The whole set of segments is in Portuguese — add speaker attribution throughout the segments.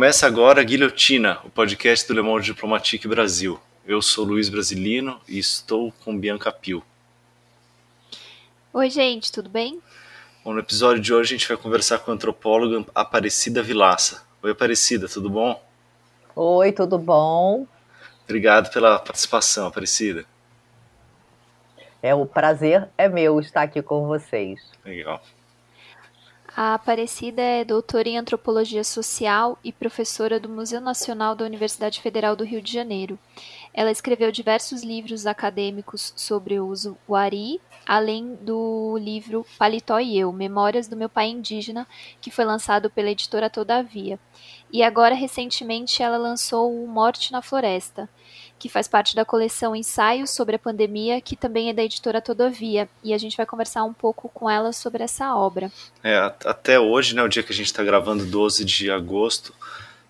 Speaker 1: Começa agora a Guilhotina, o podcast do Le Monde Diplomatique Brasil. Eu sou Luiz Brasilino e estou com Bianca Pio.
Speaker 2: Oi, gente, tudo bem?
Speaker 1: Bom, no episódio de hoje a gente vai conversar com a antropóloga Aparecida Vilaça. Oi, Aparecida, tudo bom?
Speaker 3: Oi, tudo bom?
Speaker 1: Obrigado pela participação, Aparecida.
Speaker 3: É o prazer é meu estar aqui com vocês.
Speaker 1: Legal.
Speaker 2: A Aparecida é doutora em Antropologia Social e professora do Museu Nacional da Universidade Federal do Rio de Janeiro. Ela escreveu diversos livros acadêmicos sobre o uso Wari, além do livro Paletó e Eu, Memórias do Meu Pai Indígena, que foi lançado pela editora Todavia. E agora, recentemente, ela lançou o Morte na Floresta, que faz parte da coleção Ensaios sobre a Pandemia, que também é da editora Todavia. E a gente vai conversar um pouco com ela sobre essa obra.
Speaker 1: É, até hoje, né, o dia que a gente está gravando, 12 de agosto,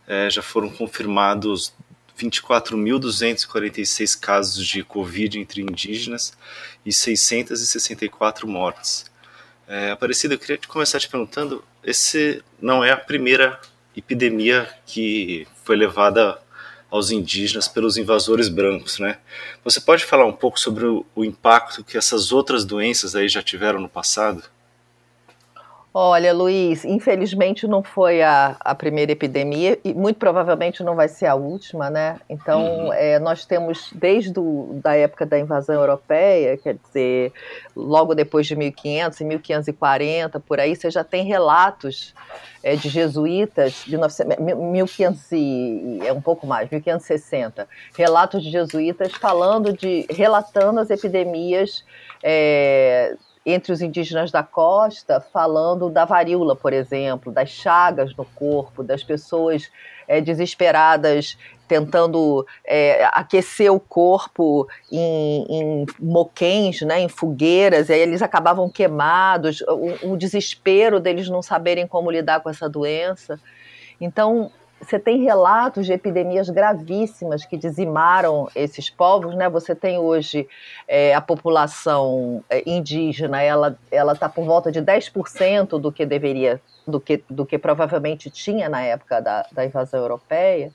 Speaker 1: é, já foram confirmados 24.246 casos de Covid entre indígenas e 664 mortes. É, Aparecida, eu queria começar te perguntando: esse não é a primeira epidemia que foi levada aos indígenas pelos invasores brancos, né? Você pode falar um pouco sobre o, impacto que essas outras doenças aí já tiveram no passado?
Speaker 3: Olha, Luiz, infelizmente não foi a, a primeira epidemia e muito provavelmente não vai ser a última, né? Então, uhum. é, nós temos desde a da época da invasão europeia, quer dizer, logo depois de 1500 e 1540, por aí, você já tem relatos é, de jesuítas, de 1500 e, é um pouco mais, 1560, relatos de jesuítas falando de, relatando as epidemias é, entre os indígenas da costa, falando da varíola, por exemplo, das chagas no corpo, das pessoas é, desesperadas tentando é, aquecer o corpo em, em moquens, né, em fogueiras, e aí eles acabavam queimados, o, o desespero deles não saberem como lidar com essa doença. Então, você tem relatos de epidemias gravíssimas que dizimaram esses povos, né? Você tem hoje é, a população é, indígena, ela ela está por volta de 10% do que deveria, do que, do que provavelmente tinha na época da, da invasão europeia.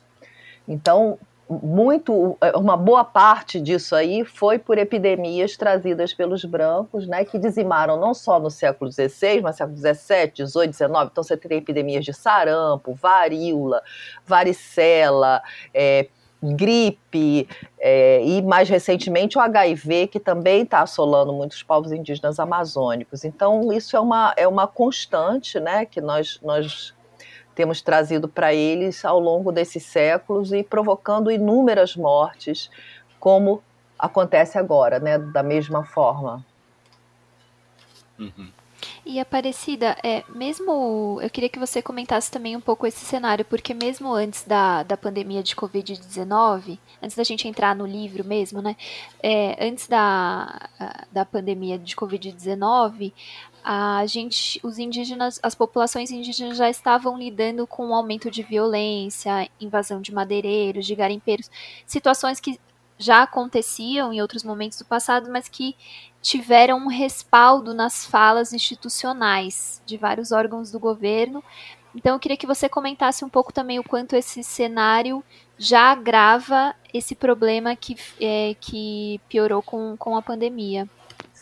Speaker 3: Então, muito, é, uma boa parte disso aí foi por epidemias trazidas pelos brancos, né, que dizimaram não só no século XVI, mas século XVII, XVIII, XIX. Então você tem epidemias de sarampo, varíola, varicela, é, gripe é, e mais recentemente o HIV, que também está assolando muitos povos indígenas amazônicos. Então isso é uma, é uma constante, né, que nós, nós temos trazido para eles ao longo desses séculos e provocando inúmeras mortes, como acontece agora, né, da mesma forma.
Speaker 2: Uhum. E Aparecida, é, mesmo eu queria que você comentasse também um pouco esse cenário, porque mesmo antes da, da pandemia de Covid-19, antes da gente entrar no livro mesmo, né? É, antes da, da pandemia de Covid-19, a gente, os indígenas, as populações indígenas já estavam lidando com um aumento de violência, invasão de madeireiros, de garimpeiros, situações que já aconteciam em outros momentos do passado, mas que tiveram um respaldo nas falas institucionais de vários órgãos do governo. Então, eu queria que você comentasse um pouco também o quanto esse cenário já agrava esse problema que, é, que piorou com, com a pandemia.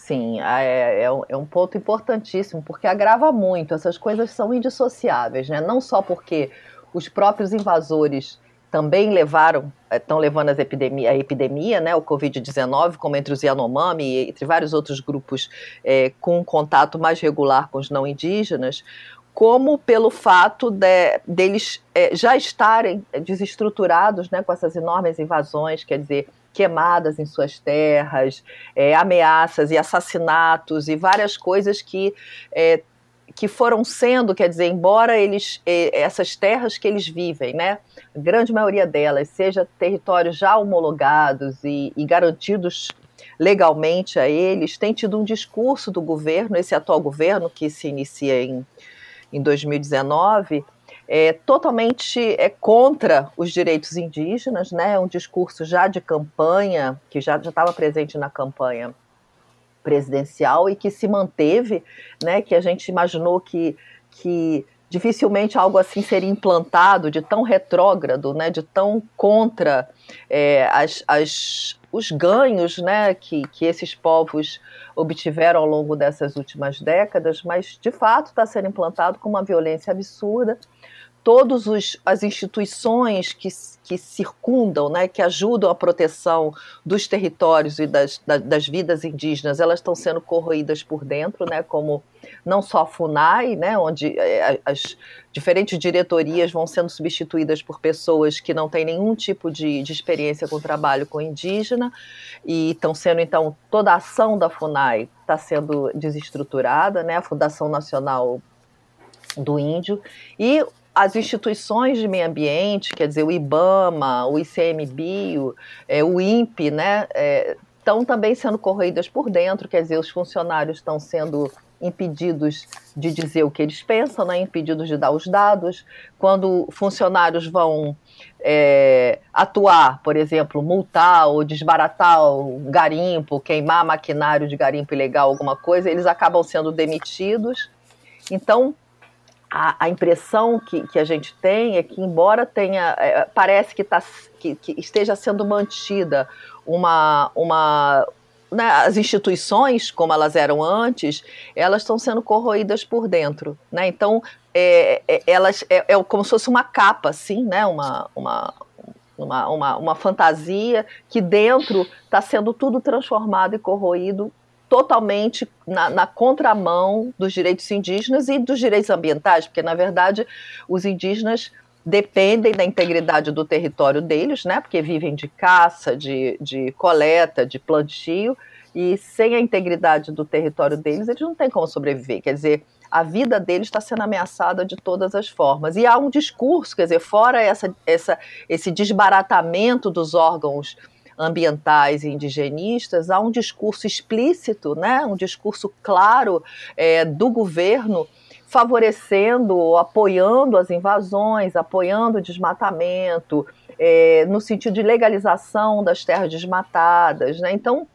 Speaker 3: Sim, é, é, é, um ponto importantíssimo, porque agrava muito. Essas coisas são indissociáveis, né? Não só porque os próprios invasores também levaram, estão eh, levando as epidemia, a epidemia, né, o Covid-19, como entre os Yanomami e entre vários outros grupos é, com contato mais regular com os não indígenas, como pelo fato de, deles é, já estarem desestruturados né, com essas enormes invasões, quer dizer, queimadas em suas terras, é, ameaças e assassinatos e várias coisas que é, que foram sendo, quer dizer, embora eles é, essas terras que eles vivem, né, a grande maioria delas, seja territórios já homologados e, e garantidos legalmente a eles, tem tido um discurso do governo, esse atual governo que se inicia em, em 2019, é totalmente é contra os direitos indígenas, né? É um discurso já de campanha que já estava presente na campanha presidencial e que se manteve, né? Que a gente imaginou que que dificilmente algo assim seria implantado de tão retrógrado, né, de tão contra é, as, as, os ganhos né, que, que esses povos obtiveram ao longo dessas últimas décadas, mas de fato está sendo implantado com uma violência absurda todas as instituições que, que circundam, né, que ajudam a proteção dos territórios e das, das vidas indígenas, elas estão sendo corroídas por dentro, né, como não só a FUNAI, né, onde é, as diferentes diretorias vão sendo substituídas por pessoas que não têm nenhum tipo de, de experiência com trabalho com indígena, e estão sendo, então, toda a ação da FUNAI está sendo desestruturada, né, a Fundação Nacional do Índio, e as instituições de meio ambiente, quer dizer, o IBAMA, o ICMBio, é, o INPE, né, é, estão também sendo corroídas por dentro, quer dizer, os funcionários estão sendo impedidos de dizer o que eles pensam, né, impedidos de dar os dados. Quando funcionários vão é, atuar, por exemplo, multar ou desbaratar o garimpo, queimar maquinário de garimpo ilegal, alguma coisa, eles acabam sendo demitidos. Então, a, a, impressão que, que a gente tem é que, embora tenha, é, parece que, tá, que, que, esteja sendo mantida uma, uma né, as instituições como elas eram antes, elas estão sendo corroídas por dentro, né? Então, é, é, elas é, é, como se fosse uma capa, assim, né? Uma, uma, uma, uma, uma fantasia que dentro está sendo tudo transformado e corroído totalmente na, na, contramão dos direitos indígenas e dos direitos ambientais, porque, na verdade, os indígenas dependem da integridade do território deles, né, porque vivem de caça, de, de coleta, de plantio, e sem a integridade do território deles, eles não têm como sobreviver. Quer dizer, a vida deles está sendo ameaçada de todas as formas. E há um discurso, quer dizer, fora essa, essa, esse desbaratamento dos órgãos ambientais e indigenistas, há um discurso explícito, né, um discurso claro é, do governo favorecendo, apoiando as invasões, apoiando o desmatamento, é, no sentido de legalização das terras desmatadas. Né? Então,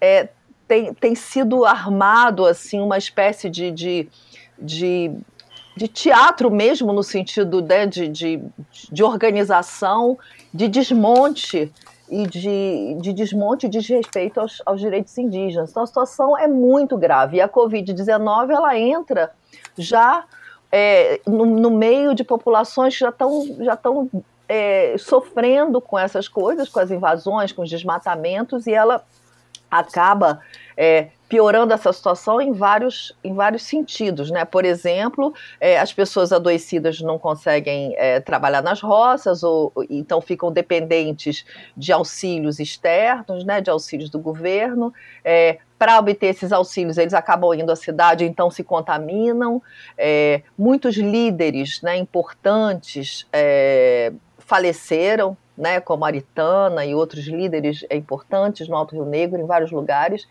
Speaker 3: é, tem, tem sido armado assim uma espécie de, de, de de teatro mesmo, no sentido né, de, de, de organização, de desmonte e de, de desmonte e desrespeito aos, aos direitos indígenas. Então a situação é muito grave. E a Covid-19 ela entra já é, no, no, meio de populações que já estão já tão, é, sofrendo com essas coisas, com as invasões, com os desmatamentos, e ela acaba é, piorando essa situação em vários, em vários sentidos. Né? Por exemplo, é, as pessoas adoecidas não conseguem é, trabalhar nas roças, ou então ficam dependentes de auxílios externos, né, de auxílios do governo. É, para obter esses auxílios, eles acabam indo à cidade, então se contaminam. É, muitos líderes né, importantes é, faleceram, né, como Aritana e outros líderes importantes no Alto Rio Negro, em vários lugares.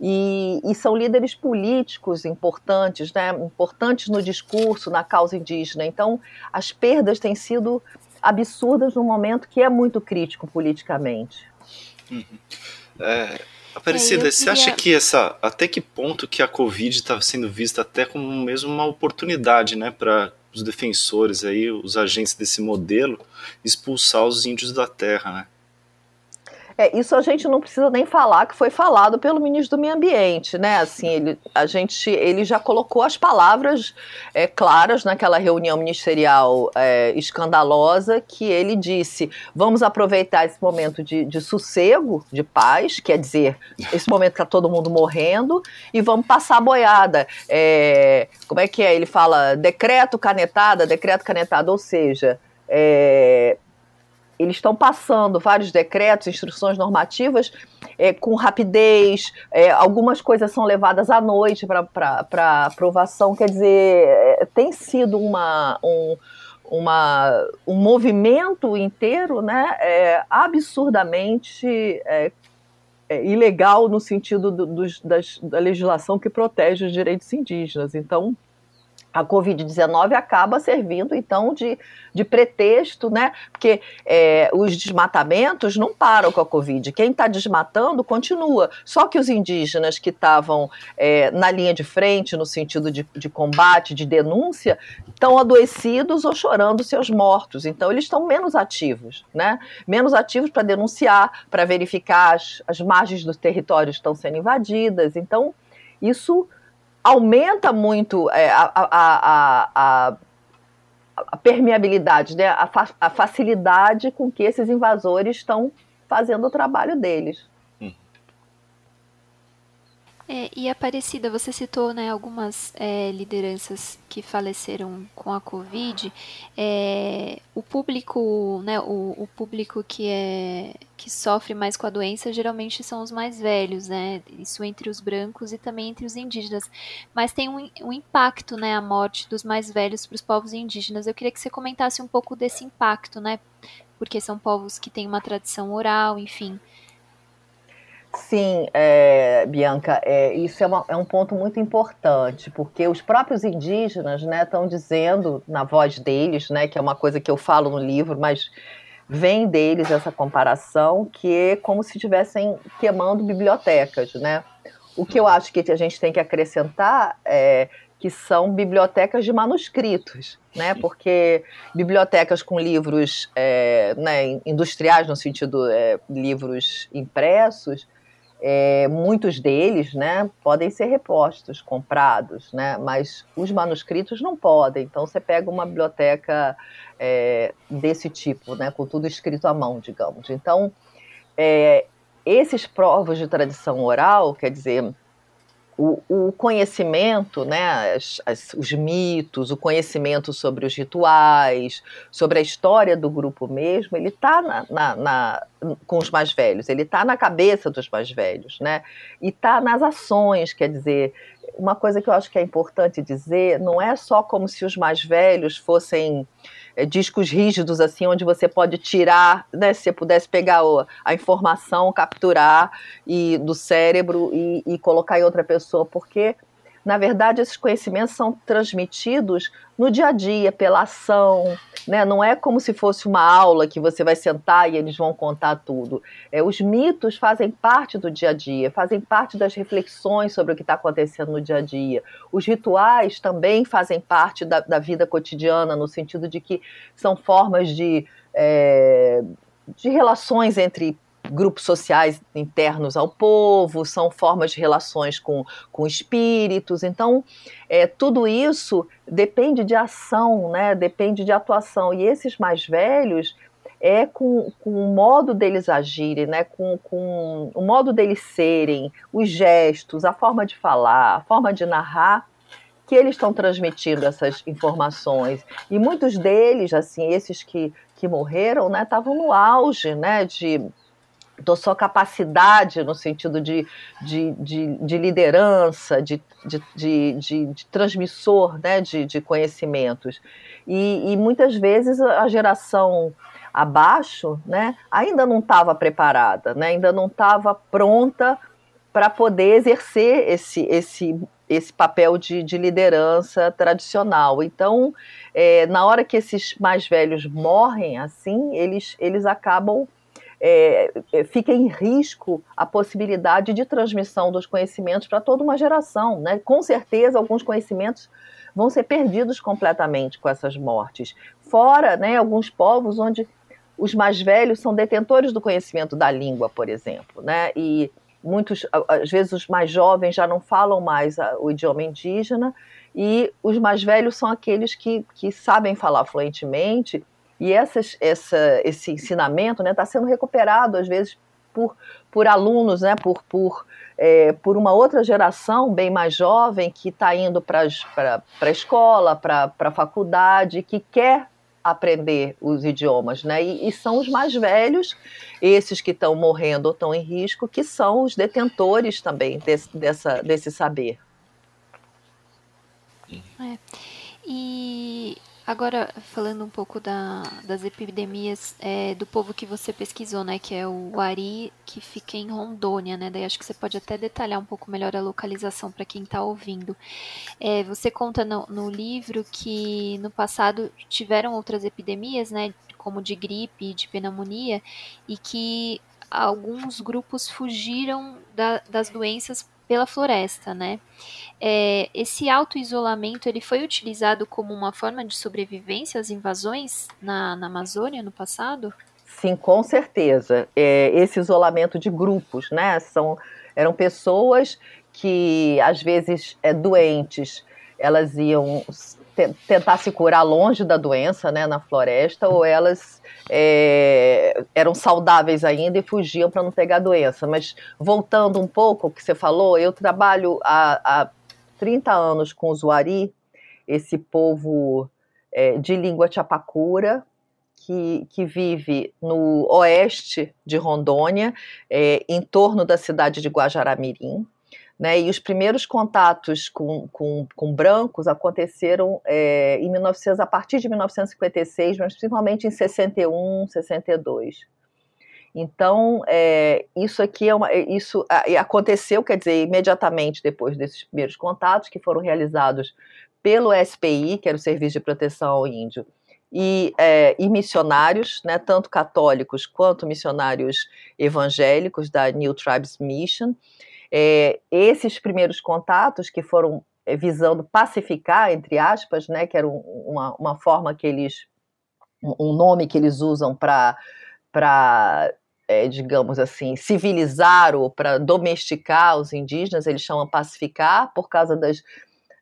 Speaker 3: E, e, são líderes políticos importantes, né, importantes no discurso, na causa indígena. Então, as perdas têm sido absurdas num momento que é muito crítico politicamente.
Speaker 1: Uhum. É, Aparecida, é, você acha que essa, até que ponto que a Covid está sendo vista até como mesmo uma oportunidade, né, para os defensores aí, os agentes desse modelo, expulsar os índios da terra, né?
Speaker 3: É, isso a gente não precisa nem falar que foi falado pelo ministro do Meio Ambiente, né? Assim, ele, a gente, ele já colocou as palavras é, claras naquela reunião ministerial é, escandalosa que ele disse: vamos aproveitar esse momento de, de sossego, de paz, quer dizer, esse momento que está todo mundo morrendo, e vamos passar a boiada. É, como é que é? Ele fala decreto canetada, decreto canetada, ou seja, é, eles estão passando vários decretos, instruções normativas é, com rapidez, é, algumas coisas são levadas à noite para aprovação, quer dizer, é, tem sido uma, um, uma, um movimento inteiro né, é, absurdamente é, é, ilegal no sentido do, dos, das, da legislação que protege os direitos indígenas. Então, a Covid-19 acaba servindo, então, de, de pretexto, né? Porque é, os desmatamentos não param com a Covid. Quem está desmatando continua. Só que os indígenas que estavam é, na linha de frente, no sentido de, de combate, de denúncia, estão adoecidos ou chorando seus mortos. Então, eles estão menos ativos, né? Menos ativos para denunciar, para verificar as, as margens dos territórios estão sendo invadidas. Então, isso aumenta muito é, a, a, a, a, permeabilidade, né? a, fa a facilidade com que esses invasores estão fazendo o trabalho deles.
Speaker 2: É, e Aparecida, você citou né, algumas é, lideranças que faleceram com a Covid. É, o público, né, o, o, público que, é, que sofre mais com a doença geralmente são os mais velhos, né? Isso entre os brancos e também entre os indígenas. Mas tem um, um impacto, né, a morte dos mais velhos para os povos indígenas. Eu queria que você comentasse um pouco desse impacto, né? Porque são povos que têm uma tradição oral, enfim.
Speaker 3: Sim, é, Bianca, é, isso é, uma, é, um ponto muito importante, porque os próprios indígenas estão né, dizendo, na voz deles, né, que é uma coisa que eu falo no livro, mas vem deles essa comparação, que é como se estivessem queimando bibliotecas. Né? O que eu acho que a gente tem que acrescentar é que são bibliotecas de manuscritos, né? Porque bibliotecas com livros é, né, industriais, no sentido é, livros impressos, é, muitos deles né, podem ser repostos, comprados, né, mas os manuscritos não podem. Então você pega uma biblioteca é, desse tipo, né, com tudo escrito à mão, digamos. Então, é, esses provos de tradição oral, quer dizer, o, o conhecimento, né, as, as, os mitos, o conhecimento sobre os rituais, sobre a história do grupo mesmo, ele está na, na, na, com os mais velhos, ele está na cabeça dos mais velhos, né? E está nas ações, quer dizer, uma coisa que eu acho que é importante dizer, não é só como se os mais velhos fossem é, discos rígidos, assim, onde você pode tirar, né, se você pudesse pegar a informação, capturar e, do cérebro e, e colocar em outra pessoa, porque na verdade, esses conhecimentos são transmitidos no dia a dia, pela ação, né? Não é como se fosse uma aula que você vai sentar e eles vão contar tudo. É, os mitos fazem parte do dia a dia, fazem parte das reflexões sobre o que está acontecendo no dia a dia. Os rituais também fazem parte da, da vida cotidiana, no sentido de que são formas de, é, de relações entre grupos sociais internos ao povo, são formas de relações com, com espíritos. Então, é, tudo isso depende de ação, né? depende de atuação. E esses mais velhos é com, com o modo deles agirem, né? com, com o modo deles serem, os gestos, a forma de falar, a forma de narrar, que eles estão transmitindo essas informações. E muitos deles, assim, esses que, que morreram, né, estavam no auge né, de da sua capacidade no sentido de, de, de, de liderança, de, de, de, de, transmissor né, de, de conhecimentos. E, e muitas vezes a geração abaixo né, ainda não estava preparada, né, ainda não estava pronta para poder exercer esse, esse, esse papel de, de liderança tradicional. Então, é, na hora que esses mais velhos morrem assim, eles, eles acabam é, é, fica em risco a possibilidade de transmissão dos conhecimentos para toda uma geração. Né? Com certeza, alguns conhecimentos vão ser perdidos completamente com essas mortes. Fora né, alguns povos onde os mais velhos são detentores do conhecimento da língua, por exemplo, né? e muitos, às vezes, os mais jovens já não falam mais o idioma indígena, e os mais velhos são aqueles que, que sabem falar fluentemente e essas, essa, esse ensinamento está né, tá sendo recuperado, às vezes, por, por alunos, né, por, por, é, por uma outra geração bem mais jovem que está indo para a escola, para a faculdade, que quer aprender os idiomas, né? E, e, são os mais velhos, esses que estão morrendo ou estão em risco, que são os detentores também desse, dessa, desse saber.
Speaker 2: É. E Agora, falando um pouco da, das epidemias é, do povo que você pesquisou, né? Que é o Ari, que fica em Rondônia, né? Daí acho que você pode até detalhar um pouco melhor a localização para quem está ouvindo. É, você conta no, no, livro que no passado tiveram outras epidemias, né? Como de gripe, de pneumonia, e que alguns grupos fugiram da, das doenças pela floresta, né? É, esse auto-isolamento ele foi utilizado como uma forma de sobrevivência às invasões na, na Amazônia no passado?
Speaker 3: Sim, com certeza. É, esse isolamento de grupos, né? São, eram pessoas que, às vezes, é, doentes, elas iam tentar se curar longe da doença, né, na floresta, ou elas é, eram saudáveis ainda e fugiam para não pegar a doença. Mas voltando um pouco ao que você falou, eu trabalho há, há 30 anos com o Zuari, esse povo é, de língua chapacura, que, que, vive no oeste de Rondônia, é, em torno da cidade de Guajaramirim. Né, e os primeiros contatos com, com, com brancos aconteceram é, em 1900, a partir de 1956, mas principalmente em 61, 62. Então, é, isso aqui é uma, é, isso aconteceu, quer dizer, imediatamente depois desses primeiros contatos que foram realizados pelo SPI, que era o Serviço de Proteção ao Índio, e, é, e, missionários, né, tanto católicos quanto missionários evangélicos da New Tribes Mission. É, esses primeiros contatos que foram é, visando pacificar, entre aspas, né, que era um, uma, uma forma que eles, um nome que eles usam para é, digamos assim, civilizar ou para domesticar os indígenas, eles chamam pacificar por causa das,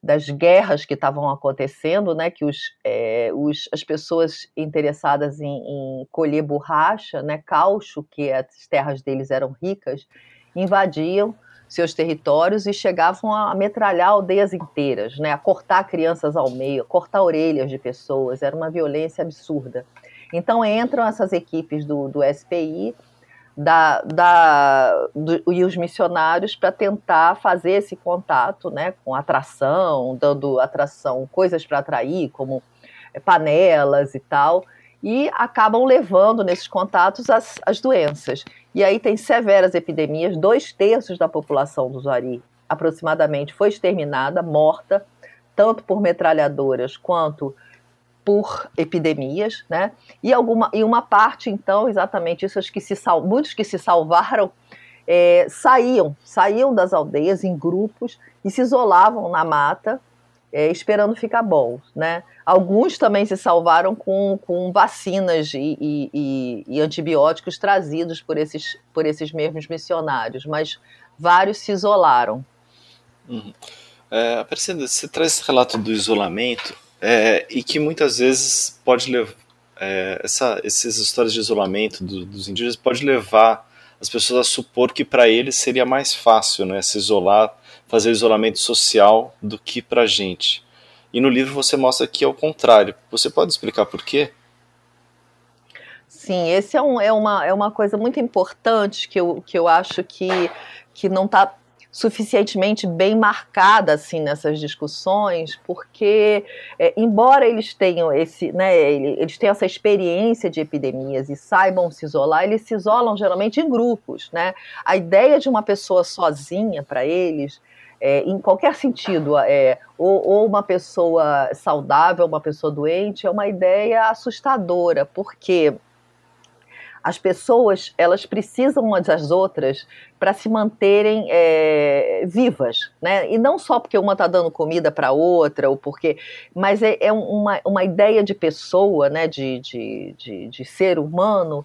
Speaker 3: das guerras que estavam acontecendo, né, que os, é, os, as pessoas interessadas em, em, colher borracha, né, caucho, que as terras deles eram ricas, invadiam seus territórios e chegavam a metralhar aldeias inteiras, né, a cortar crianças ao meio, a cortar orelhas de pessoas, era uma violência absurda. Então entram essas equipes do, do SPI da, da, do, e os missionários para tentar fazer esse contato né, com atração, dando atração, coisas para atrair, como é, panelas e tal, e acabam levando nesses contatos as, as doenças. E aí tem severas epidemias, dois terços da população do Zari aproximadamente foi exterminada, morta, tanto por metralhadoras quanto por epidemias, né? E alguma e uma parte então exatamente isso que se sal, muitos que se salvaram é, saíam saíam das aldeias em grupos e se isolavam na mata é, esperando ficar bom, né? Alguns também se salvaram com, com vacinas e, e, e, antibióticos trazidos por esses, por esses mesmos missionários, mas vários se isolaram.
Speaker 1: Uhum. É, você traz esse relato do isolamento é, e que muitas vezes pode levar é, essa, essas histórias de isolamento do, dos indígenas pode levar as pessoas a supor que para eles seria mais fácil, né, se isolar, fazer isolamento social do que para a gente. E no livro você mostra que é o contrário. Você pode explicar por quê?
Speaker 3: Sim, esse é, um, é, uma, é uma coisa muito importante que eu, que eu acho que, que não está suficientemente bem marcada assim nessas discussões, porque é, embora eles tenham esse, né, eles tenham essa experiência de epidemias e saibam se isolar, eles se isolam geralmente em grupos, né? A ideia de uma pessoa sozinha para eles é, em qualquer sentido, é, ou, ou, uma pessoa saudável, uma pessoa doente, é uma ideia assustadora, porque as pessoas elas precisam umas das outras para se manterem é, vivas, né? E não só porque uma está dando comida para outra, ou porque, mas é, é, uma, uma ideia de pessoa, né? De, de, de, de ser humano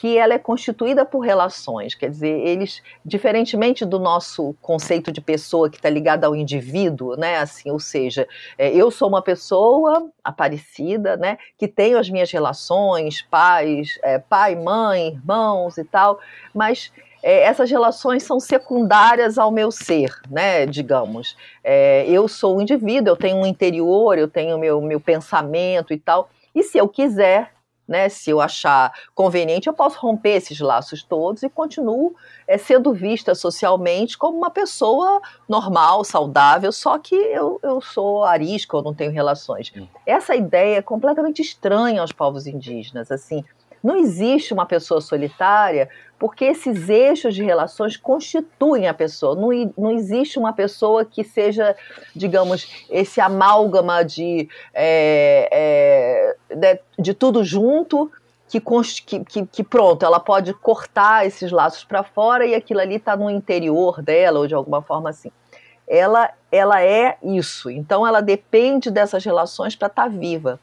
Speaker 3: que ela é constituída por relações, quer dizer, eles, diferentemente do nosso conceito de pessoa que está ligada ao indivíduo, né, assim, ou seja, é, eu sou uma pessoa aparecida, né, que tenho as minhas relações, pais, é, pai, mãe, irmãos e tal, mas é, essas relações são secundárias ao meu ser, né, digamos. É, eu sou um indivíduo, eu tenho um interior, eu tenho meu, meu pensamento e tal, e se eu quiser, né? Se eu achar conveniente, eu posso romper esses laços todos e continuo é, sendo vista socialmente como uma pessoa normal, saudável, só que eu, eu sou arisca, eu não tenho relações. Hum. Essa ideia é completamente estranha aos povos indígenas, assim. Não existe uma pessoa solitária porque esses eixos de relações constituem a pessoa. Não, não existe uma pessoa que seja, digamos, esse amálgama de, é, é, de, de, tudo junto. Que, que, que, pronto, ela pode cortar esses laços para fora e aquilo ali está no interior dela, ou de alguma forma assim. Ela, ela é isso, então ela depende dessas relações para estar tá viva.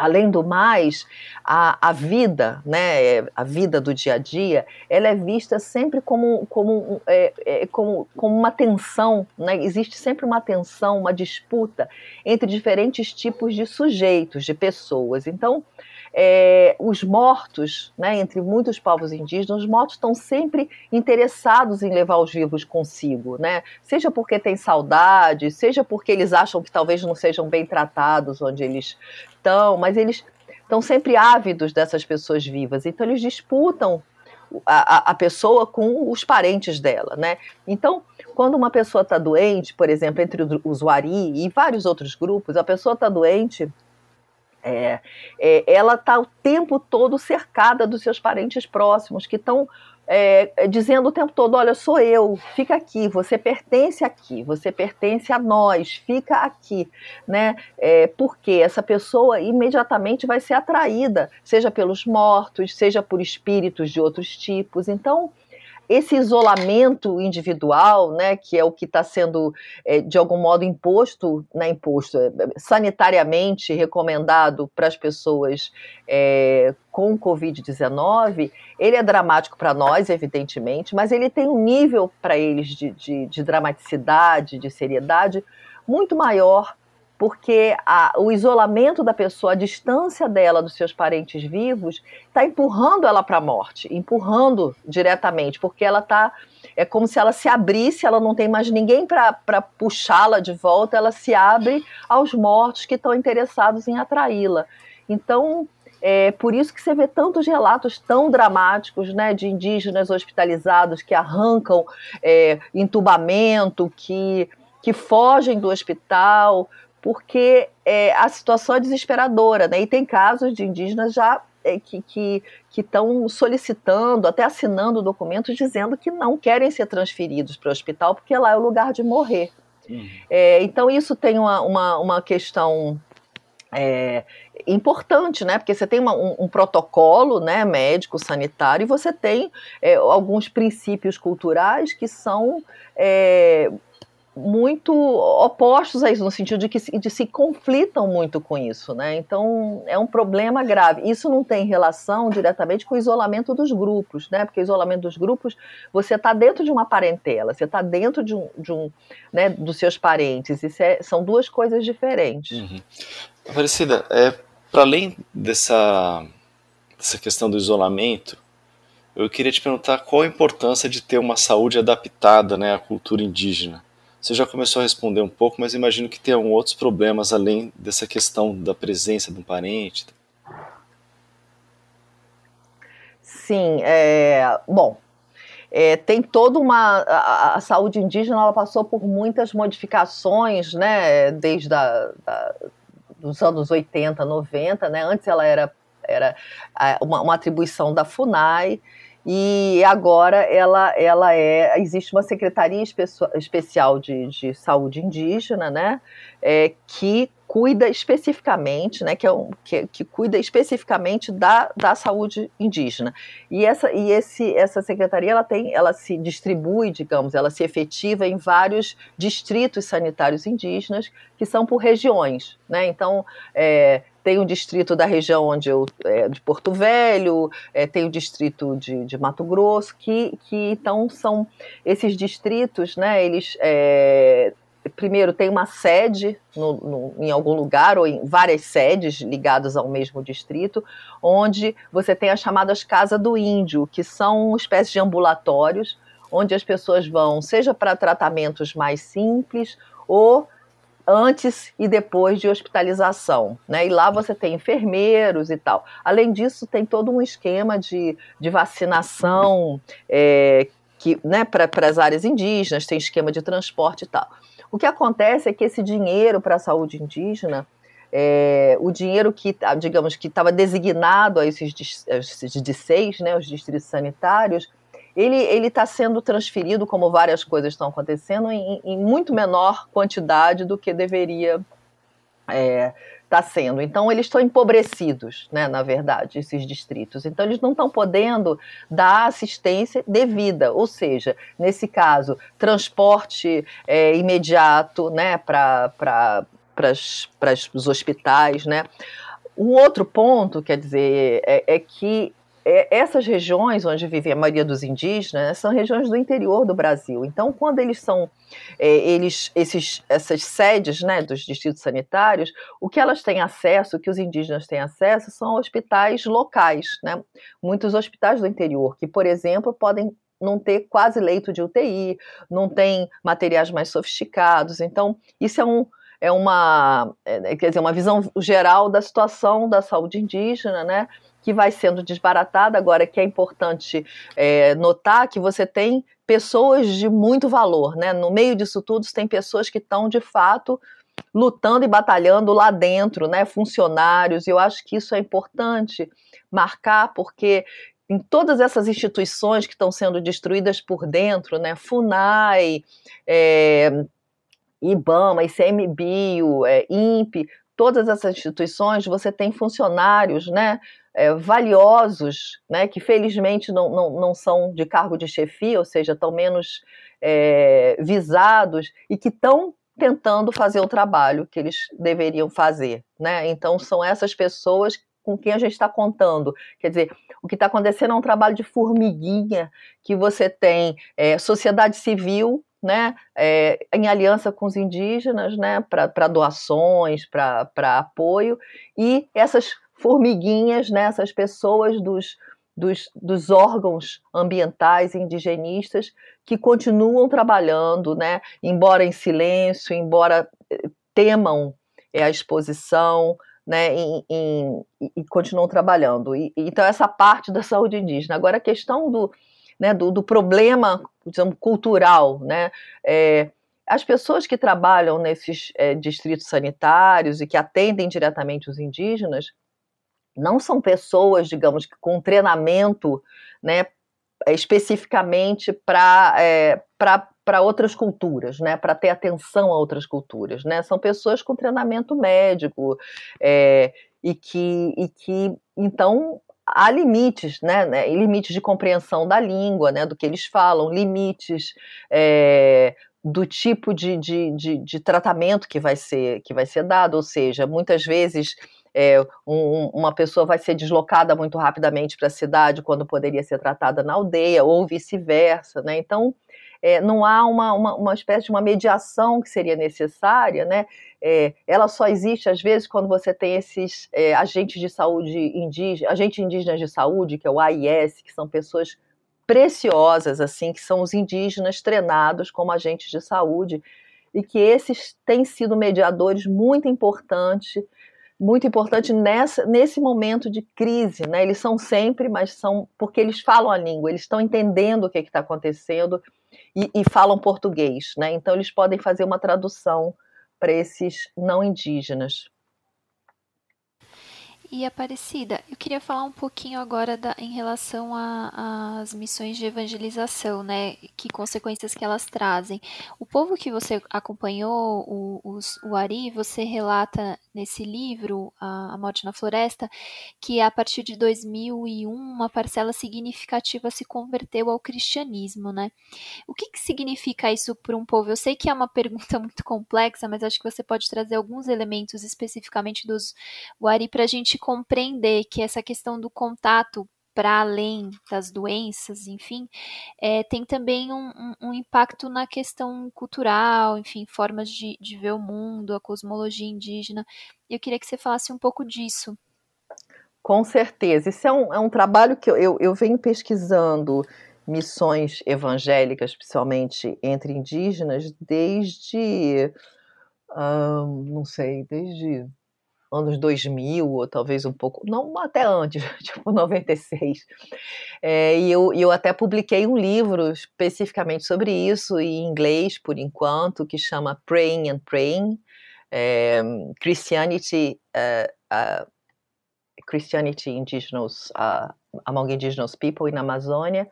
Speaker 3: Além do mais, a, a vida, né, a vida do dia a dia, ela é vista sempre como, como, é, é, como, como uma tensão, né? existe sempre uma tensão, uma disputa entre diferentes tipos de sujeitos, de pessoas. Então, é, os mortos, né, entre muitos povos indígenas, os mortos estão sempre interessados em levar os vivos consigo, né? Seja porque tem saudade, seja porque eles acham que talvez não sejam bem tratados onde eles estão, mas eles estão sempre ávidos dessas pessoas vivas. Então eles disputam a, a, pessoa com os parentes dela, né? Então, quando uma pessoa está doente, por exemplo, entre os Wari e vários outros grupos, a pessoa está doente é, é, ela está o tempo todo cercada dos seus parentes próximos, que estão é, dizendo o tempo todo: olha, sou eu, fica aqui, você pertence aqui, você pertence a nós, fica aqui. Né? É, porque essa pessoa imediatamente vai ser atraída, seja pelos mortos, seja por espíritos de outros tipos. Então, esse isolamento individual, né, que é o que está sendo é, de algum modo imposto, né, imposto é, sanitariamente recomendado para as pessoas é, com Covid-19, ele é dramático para nós, evidentemente, mas ele tem um nível para eles de, de, de dramaticidade, de seriedade muito maior porque a, o isolamento da pessoa, a distância dela dos seus parentes vivos, está empurrando ela para a morte, empurrando diretamente, porque ela está. É como se ela se abrisse, ela não tem mais ninguém para puxá-la de volta, ela se abre aos mortos que estão interessados em atraí-la. Então, é por isso que você vê tantos relatos tão dramáticos né, de indígenas hospitalizados que arrancam é, entubamento, que, que fogem do hospital, porque é, a situação é desesperadora, né? E tem casos de indígenas já é, que estão solicitando, até assinando documentos dizendo que não querem ser transferidos para o hospital porque lá é o lugar de morrer. Uhum. É, então isso tem uma, uma, uma questão é, importante, né? Porque você tem uma, um, um, protocolo, né, médico, sanitário, e você tem é, alguns princípios culturais que são é, muito opostos a isso, no sentido de que de se conflitam muito com isso, né? Então é um problema grave. Isso não tem relação diretamente com o isolamento dos grupos, né? Porque o isolamento dos grupos, você está dentro de uma parentela, você está dentro de um, de um né, dos seus parentes. Isso é, são duas coisas diferentes.
Speaker 1: Uhum. Aparecida, é, para além dessa, dessa questão do isolamento, eu queria te perguntar qual a importância de ter uma saúde adaptada né, à cultura indígena. Você já começou a responder um pouco, mas imagino que tenham outros problemas além dessa questão da presença de um parente.
Speaker 3: Sim, é, bom, é, tem toda uma. A, a, saúde indígena ela passou por muitas modificações, né, desde a, dos anos 80, 90, né? Antes ela era, era uma, uma atribuição da FUNAI, e agora ela, ela é existe uma secretaria especial de, de saúde indígena, né, é, que cuida especificamente, né, que, é um, que, que, cuida especificamente da, da saúde indígena. E essa e esse essa secretaria ela tem ela se distribui, digamos, ela se efetiva em vários distritos sanitários indígenas que são por regiões, né? Então é, tem o distrito da região onde eu é, de Porto Velho, é, tem o distrito de, de, Mato Grosso, que, que então são esses distritos, né? Eles é, primeiro tem uma sede no, no, em algum lugar ou em várias sedes ligadas ao mesmo distrito, onde você tem as chamadas Casa do Índio, que são uma espécie de ambulatórios onde as pessoas vão, seja para tratamentos mais simples ou antes e depois de hospitalização. Né? E lá você tem enfermeiros e tal. Além disso, tem todo um esquema de, de vacinação é, que, né, para as áreas indígenas, tem esquema de transporte e tal. O que acontece é que esse dinheiro para a saúde indígena, é, o dinheiro que, digamos, que estava designado a esses, esses seis, né, os distritos sanitários, ele está sendo transferido, como várias coisas estão acontecendo, em, em muito menor quantidade do que deveria estar é, tá sendo. Então, eles estão empobrecidos, né, na verdade, esses distritos. Então, eles não estão podendo dar assistência devida, ou seja, nesse caso, transporte é, imediato né, para os hospitais. Né. Um outro ponto, quer dizer, é, é que essas regiões onde vive a maioria dos indígenas são regiões do interior do Brasil. Então, quando eles são é, eles, esses, essas sedes né, dos distritos sanitários, o que elas têm acesso, o que os indígenas têm acesso, são hospitais locais, né? Muitos hospitais do interior, que, por exemplo, podem não ter quase leito de UTI, não tem materiais mais sofisticados. Então, isso é um, é uma, é, quer dizer, uma visão geral da situação da saúde indígena, né? Que vai sendo desbaratada. Agora, que é importante é, notar que você tem pessoas de muito valor, né? No meio disso tudo, tem pessoas que estão de fato lutando e batalhando lá dentro, né? Funcionários. E eu acho que isso é importante marcar, porque em todas essas instituições que estão sendo destruídas por dentro, né? Funai, é, IBAMA, ICMBio, é, INPE, todas essas instituições, você tem funcionários, né? É, valiosos, né, que felizmente não, não, não são de cargo de chefia, ou seja, estão menos é, visados e que estão tentando fazer o trabalho que eles deveriam fazer. Né? Então, são essas pessoas com quem a gente está contando. Quer dizer, o que está acontecendo é um trabalho de formiguinha que você tem é, sociedade civil né, é, em aliança com os indígenas, né, para doações, para apoio, e essas formiguinhas, né, essas pessoas dos, dos, dos, órgãos ambientais indigenistas que continuam trabalhando, né, embora em silêncio, embora eh, temam é, a exposição, né, em, em, e continuam trabalhando. E, então, essa parte da saúde indígena. Agora, a questão do, né, do, do problema digamos, cultural, né, é, as pessoas que trabalham nesses é, distritos sanitários e que atendem diretamente os indígenas, não são pessoas, digamos, com treinamento, né, especificamente para é, para outras culturas, né, para ter atenção a outras culturas, né, são pessoas com treinamento médico é, e que e que então há limites, né, né, limites de compreensão da língua, né, do que eles falam, limites é, do tipo de, de, de, de, tratamento que vai ser que vai ser dado, ou seja, muitas vezes é, um, uma pessoa vai ser deslocada muito rapidamente para a cidade quando poderia ser tratada na aldeia, ou vice-versa, né? Então, é, não há uma, uma, uma, espécie de uma mediação que seria necessária, né? É, ela só existe, às vezes, quando você tem esses é, agentes de saúde indígenas, agentes indígenas de saúde, que é o AIS, que são pessoas preciosas, assim, que são os indígenas treinados como agentes de saúde, e que esses têm sido mediadores muito importantes muito importante nessa, nesse momento de crise, né? Eles são sempre, mas são porque eles falam a língua, eles estão entendendo o que é está acontecendo e, e, falam português, né? Então eles podem fazer uma tradução para esses não indígenas.
Speaker 2: E Aparecida, eu queria falar um pouquinho agora da, em relação às missões de evangelização, né? Que consequências que elas trazem. O povo que você acompanhou, o, os, o Ari, você relata nesse livro, a, Morte na Floresta, que a partir de 2001 uma parcela significativa se converteu ao cristianismo, né? O que, que significa isso para um povo? Eu sei que é uma pergunta muito complexa, mas acho que você pode trazer alguns elementos especificamente dos Wari para a gente compreender que essa questão do contato para além das doenças, enfim, é, tem também um, um, um, impacto na questão cultural, enfim, formas de, de ver o mundo, a cosmologia indígena. Eu queria que você falasse um pouco disso.
Speaker 3: Com certeza. Isso é um, é um trabalho que eu, eu, eu venho pesquisando missões evangélicas, principalmente entre indígenas, desde não sei, desde anos 2000, ou talvez um pouco, não até antes, tipo 96. É, e eu, eu até publiquei um livro especificamente sobre isso, em inglês, por enquanto, que chama Praying and Praying, é, Christianity, uh, uh, Christianity Indigenous, uh, Among Indigenous People in Amazônia,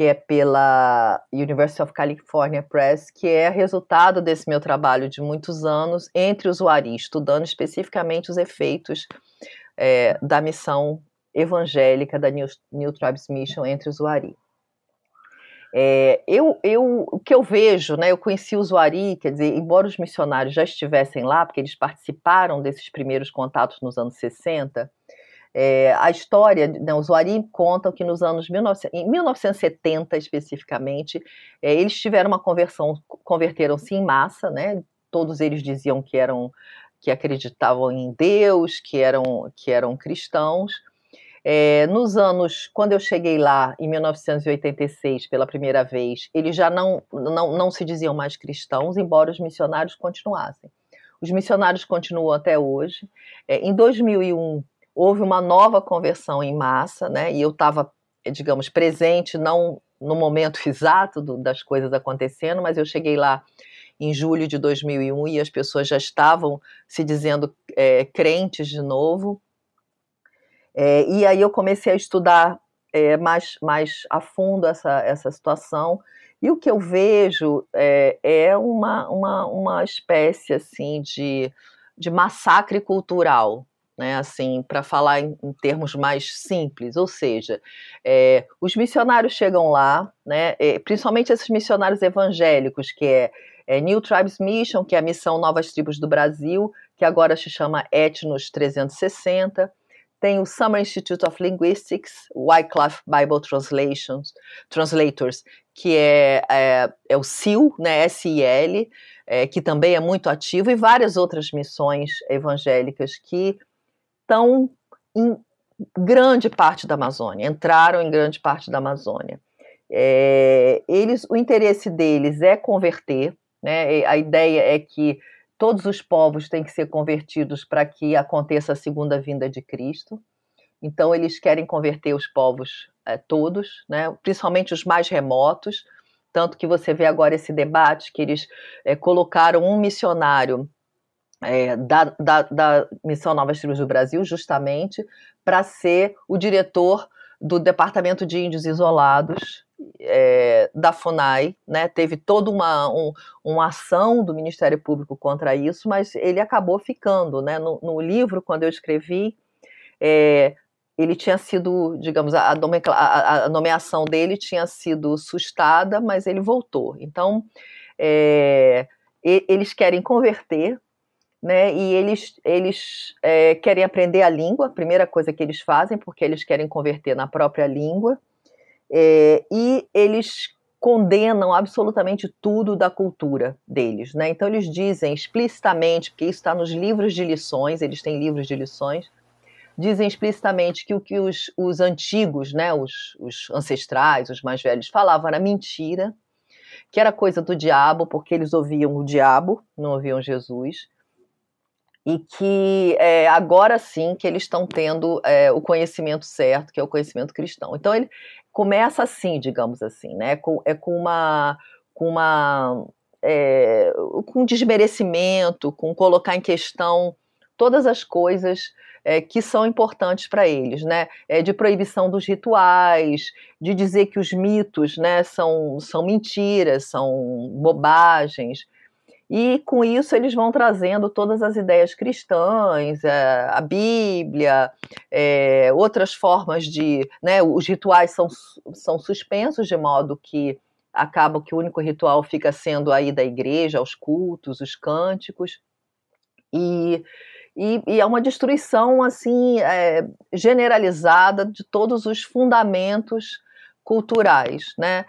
Speaker 3: que é pela University of California Press, que é resultado desse meu trabalho de muitos anos entre os Wari, estudando especificamente os efeitos é, da missão evangélica da New, New Tribes Mission entre os. É, eu, eu, o que eu vejo, né, eu conheci os Wari, quer dizer, embora os missionários já estivessem lá, porque eles participaram desses primeiros contatos nos anos 60, é, a história, né, os Wari contam que nos anos 19, em 1970 especificamente, é, eles tiveram uma conversão, converteram-se em massa, né? Todos eles diziam que eram que acreditavam em Deus, que eram que eram cristãos. É, nos anos, quando eu cheguei lá, em 1986, pela primeira vez, eles já não, não, não se diziam mais cristãos, embora os missionários continuassem. Os missionários continuam até hoje. É, em 2001, houve uma nova conversão em massa, né? E eu estava, digamos, presente, não no momento exato do, das coisas acontecendo, mas eu cheguei lá em julho de 2001 e as pessoas já estavam se dizendo é, crentes de novo. É, e aí eu comecei a estudar é, mais, mais a fundo essa, essa situação. E o que eu vejo é, é uma, uma, uma espécie assim de, de massacre cultural, né, assim, para falar em, em, termos mais simples, ou seja, é, os missionários chegam lá, né, é, principalmente esses missionários evangélicos, que é, é, New Tribes Mission, que é a missão Novas Tribos do Brasil, que agora se chama Etnos 360, tem o Summer Institute of Linguistics, Wycliffe Bible Translations, Translators, que é, é, é o SIL, né, S-I-L, é, que também é muito ativo, e várias outras missões evangélicas que estão em grande parte da Amazônia, entraram em grande parte da Amazônia. É, eles, o interesse deles é converter, né? A ideia é que todos os povos têm que ser convertidos para que aconteça a segunda vinda de Cristo. Então eles querem converter os povos é, todos, né? Principalmente os mais remotos. Tanto que você vê agora esse debate que eles é, colocaram um missionário é, da, da, da, Missão Novas Tribos do Brasil, justamente para ser o diretor do Departamento de Índios Isolados é, da FUNAI. Né? Teve toda uma, um, uma ação do Ministério Público contra isso, mas ele acabou ficando. Né? No, no livro, quando eu escrevi, é, ele tinha sido, digamos, a, a, nomeação dele tinha sido sustada, mas ele voltou. Então, é, eles querem converter né? E eles, eles é, querem aprender a língua, a primeira coisa que eles fazem, porque eles querem converter na própria língua, é, e eles condenam absolutamente tudo da cultura deles, né? Então eles dizem explicitamente, porque isso está nos livros de lições, eles têm livros de lições, dizem explicitamente que o que os, os antigos, né, os, os ancestrais, os mais velhos falavam era mentira, que era coisa do diabo, porque eles ouviam o diabo, não ouviam Jesus e que é, agora sim que eles estão tendo é, o conhecimento certo, que é o conhecimento cristão. Então ele começa assim, digamos assim, né? Com, é com uma com uma é, com desmerecimento, com colocar em questão todas as coisas é, que são importantes para eles, né? É, de proibição dos rituais, de dizer que os mitos, né, são, são mentiras, são bobagens. E com isso eles vão trazendo todas as ideias cristãs, é, a Bíblia, é, outras formas de. Né, os rituais são, são suspensos de modo que acaba que o único ritual fica sendo aí da igreja, os cultos, os cânticos. E, e, e é uma destruição assim é, generalizada de todos os fundamentos culturais, né?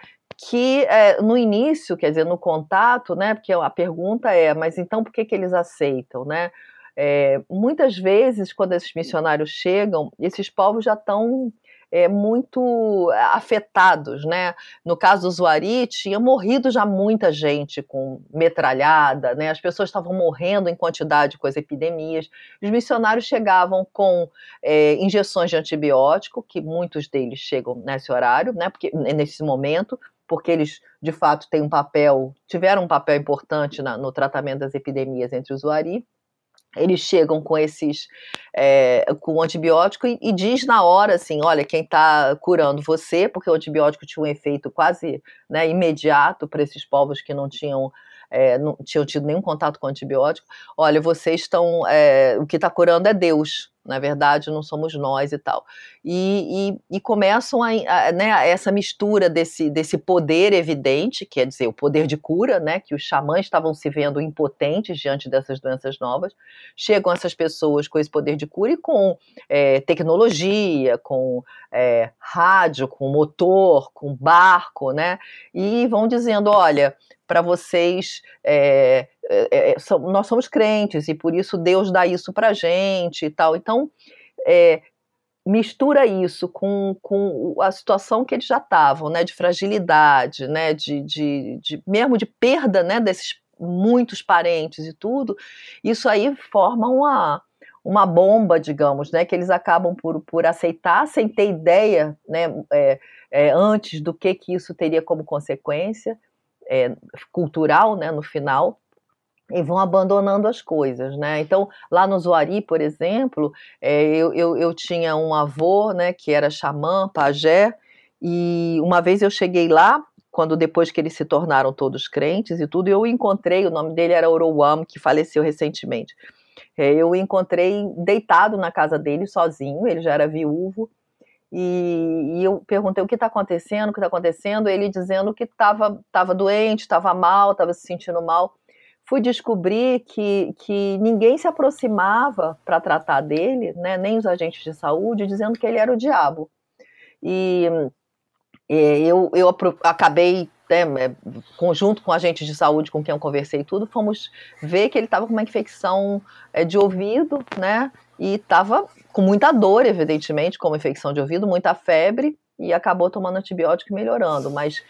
Speaker 3: Que é, no início, quer dizer, no contato, né? Porque a pergunta é, mas então por que, que eles aceitam, né? É, muitas vezes, quando esses missionários chegam, esses povos já estão é, muito afetados, né? No caso do Zuari, tinha morrido já muita gente com metralhada, né? As pessoas estavam morrendo em quantidade com as epidemias. Os missionários chegavam com é, injeções de antibiótico, que muitos deles chegam nesse horário, né? Porque nesse momento, porque eles de fato têm um papel, tiveram um papel importante na, no tratamento das epidemias entre os Zuari eles chegam com esses é, com antibiótico e, e, diz na hora assim, olha, quem está curando você, porque o antibiótico tinha um efeito quase né, imediato para esses povos que não tinham é, não tinham tido nenhum contato com antibiótico, olha, vocês estão, é, o que está curando é Deus, na verdade não somos nós e tal. E, e, e começam a, a, né, essa mistura desse, desse poder evidente, quer dizer, o poder de cura, né, que os xamãs estavam se vendo impotentes diante dessas doenças novas, chegam essas pessoas com esse poder de cura e com é, tecnologia, com é, rádio, com motor, com barco, né, e vão dizendo, olha, para vocês é, é, é nós somos crentes e por isso Deus dá isso para gente e tal. Então, é, mistura isso com, com a situação que eles já estavam, né, de fragilidade, né, de, de, de, mesmo de perda, né, desses muitos parentes e tudo, isso aí forma uma, uma bomba, digamos, né, que eles acabam por, por aceitar sem ter ideia, né, é, é, antes do que que isso teria como consequência, é, cultural, né, no final, e vão abandonando as coisas, né? Então, lá no Zuari, por exemplo, é, eu, eu, eu, tinha um avô, né, que era xamã, pajé, e uma vez eu cheguei lá, quando depois que eles se tornaram todos crentes e tudo, eu encontrei, o nome dele era Orowam, que faleceu recentemente. É, eu encontrei deitado na casa dele, sozinho, ele já era viúvo, e, e, eu perguntei o que está acontecendo, o que está acontecendo, ele dizendo que estava tava doente, estava mal, estava se sentindo mal. Fui descobrir que, que ninguém se aproximava para tratar dele, né, nem os agentes de saúde, dizendo que ele era o diabo. E, e eu, eu acabei né, conjunto com agentes de saúde com quem eu conversei tudo, fomos ver que ele estava com uma infecção é, de ouvido, né? E estava com muita dor, evidentemente, como infecção de ouvido, muita febre, e acabou tomando antibiótico e melhorando. Mas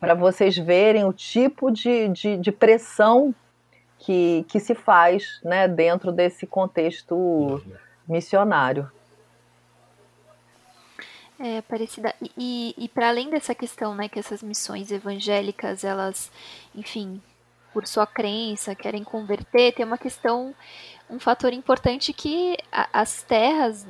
Speaker 3: para vocês verem o tipo de, de, de, pressão que, que se faz né, dentro desse contexto missionário.
Speaker 2: É, parecida. E, e, e para além dessa questão, né, que essas missões evangélicas, elas, enfim, por sua crença, querem converter, tem uma questão um fator importante que as terras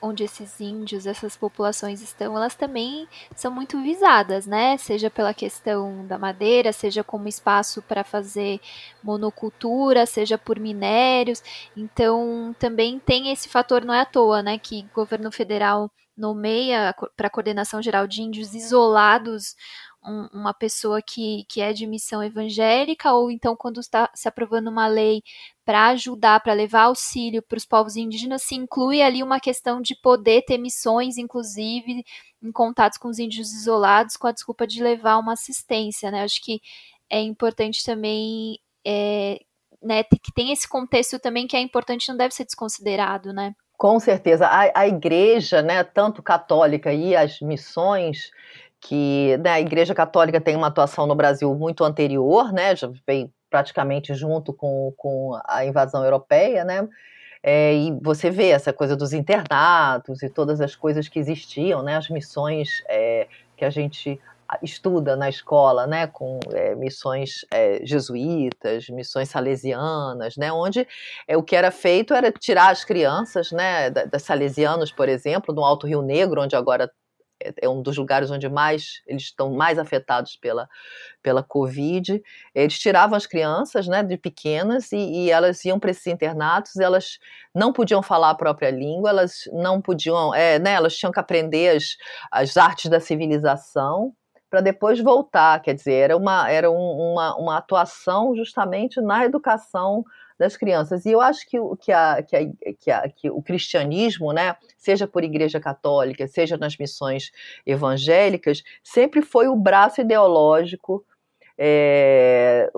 Speaker 2: onde esses índios, essas populações estão, elas também são muito visadas, né? Seja pela questão da madeira, seja como espaço para fazer monocultura, seja por minérios. Então, também tem esse fator, não é à toa, né? Que governo federal nomeia para a coordenação geral de índios isolados um, uma pessoa que, que é de missão evangélica, ou então quando está se aprovando uma lei para ajudar, para levar auxílio para os povos indígenas, se inclui ali uma questão de poder ter missões, inclusive em contatos com os índios isolados, com a desculpa de levar uma assistência, né? Acho que é importante também é, né, que tem esse contexto também que é importante, não deve ser desconsiderado, né?
Speaker 3: Com certeza. A, a igreja, né, tanto católica e as missões, que né, a Igreja Católica tem uma atuação no Brasil muito anterior, né, já vem praticamente junto com, com a invasão europeia, né, é, e você vê essa coisa dos internatos e todas as coisas que existiam, né, as missões é, que a gente estuda na escola, né, com é, missões é, jesuítas, missões salesianas, né, onde é, o que era feito era tirar as crianças, né, das salesianos, por exemplo, do Alto Rio Negro, onde agora é um dos lugares onde mais eles estão mais afetados pela, pela Covid. Eles tiravam as crianças né, de pequenas e, e elas iam para esses internatos, elas não podiam falar a própria língua, elas não podiam, é, né, elas tinham que aprender as, as artes da civilização para depois voltar. Quer dizer, era uma, era um, uma, uma atuação justamente na educação das crianças. E eu acho que, que, a, que, a, que, a, que o cristianismo, né, seja por igreja católica, seja nas missões evangélicas, sempre foi o braço ideológico é,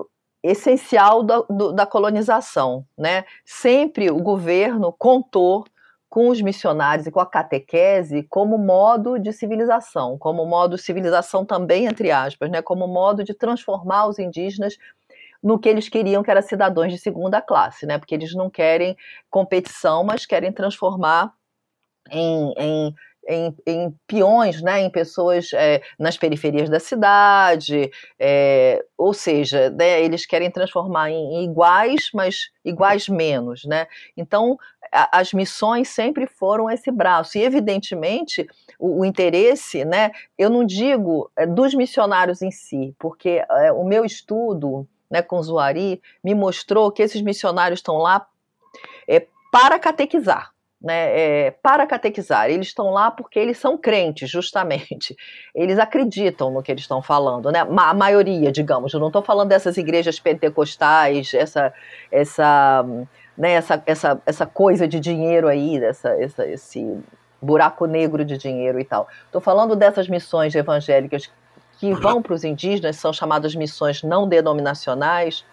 Speaker 3: essencial da, do, da colonização. Né? Sempre o governo contou com os missionários e com a catequese como modo de civilização, como modo de civilização também, entre aspas, né, como modo de transformar os indígenas no que eles queriam, que era cidadãos de segunda classe, né, porque eles não querem competição, mas querem transformar em, em em, em, peões, né, em pessoas é, nas periferias da cidade, é, ou seja, né, eles querem transformar em, iguais, mas iguais menos, né? Então a, as missões sempre foram esse braço e evidentemente o, o interesse, né? Eu não digo é, dos missionários em si, porque é, o meu estudo, né, com Zuari me mostrou que esses missionários estão lá é, para catequizar né, é, para catequizar. Eles estão lá porque eles são crentes, justamente. Eles acreditam no que eles estão falando, né? A maioria, digamos. Eu não estou falando dessas igrejas pentecostais, essa, essa, né, essa, essa, essa coisa de dinheiro aí, essa, esse buraco negro de dinheiro e tal. Estou falando dessas missões evangélicas que vão para os indígenas, são chamadas missões não denominacionais.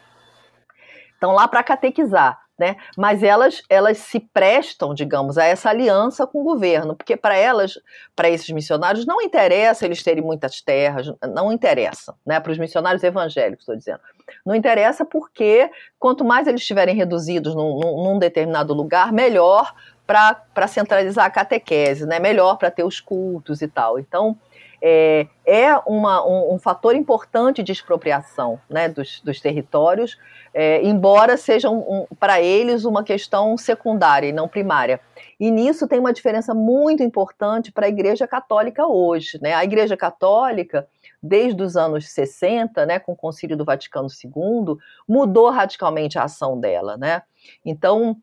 Speaker 3: Estão lá para catequizar né? Mas elas, elas se prestam, digamos, a essa aliança com o governo, porque para elas, para esses missionários, não interessa eles terem muitas terras, não interessa, né? Para os missionários evangélicos, estou dizendo. Não interessa porque quanto mais eles estiverem reduzidos num, num determinado lugar, melhor para centralizar a catequese, né? Melhor para ter os cultos e tal. Então, é, é uma, um, um, fator importante de expropriação né, dos, dos territórios, é, embora seja um, um, para eles uma questão secundária e não primária. E nisso tem uma diferença muito importante para a Igreja Católica hoje. Né? A Igreja Católica, desde os anos 60, né, com o Concílio do Vaticano II, mudou radicalmente a ação dela. Né? Então,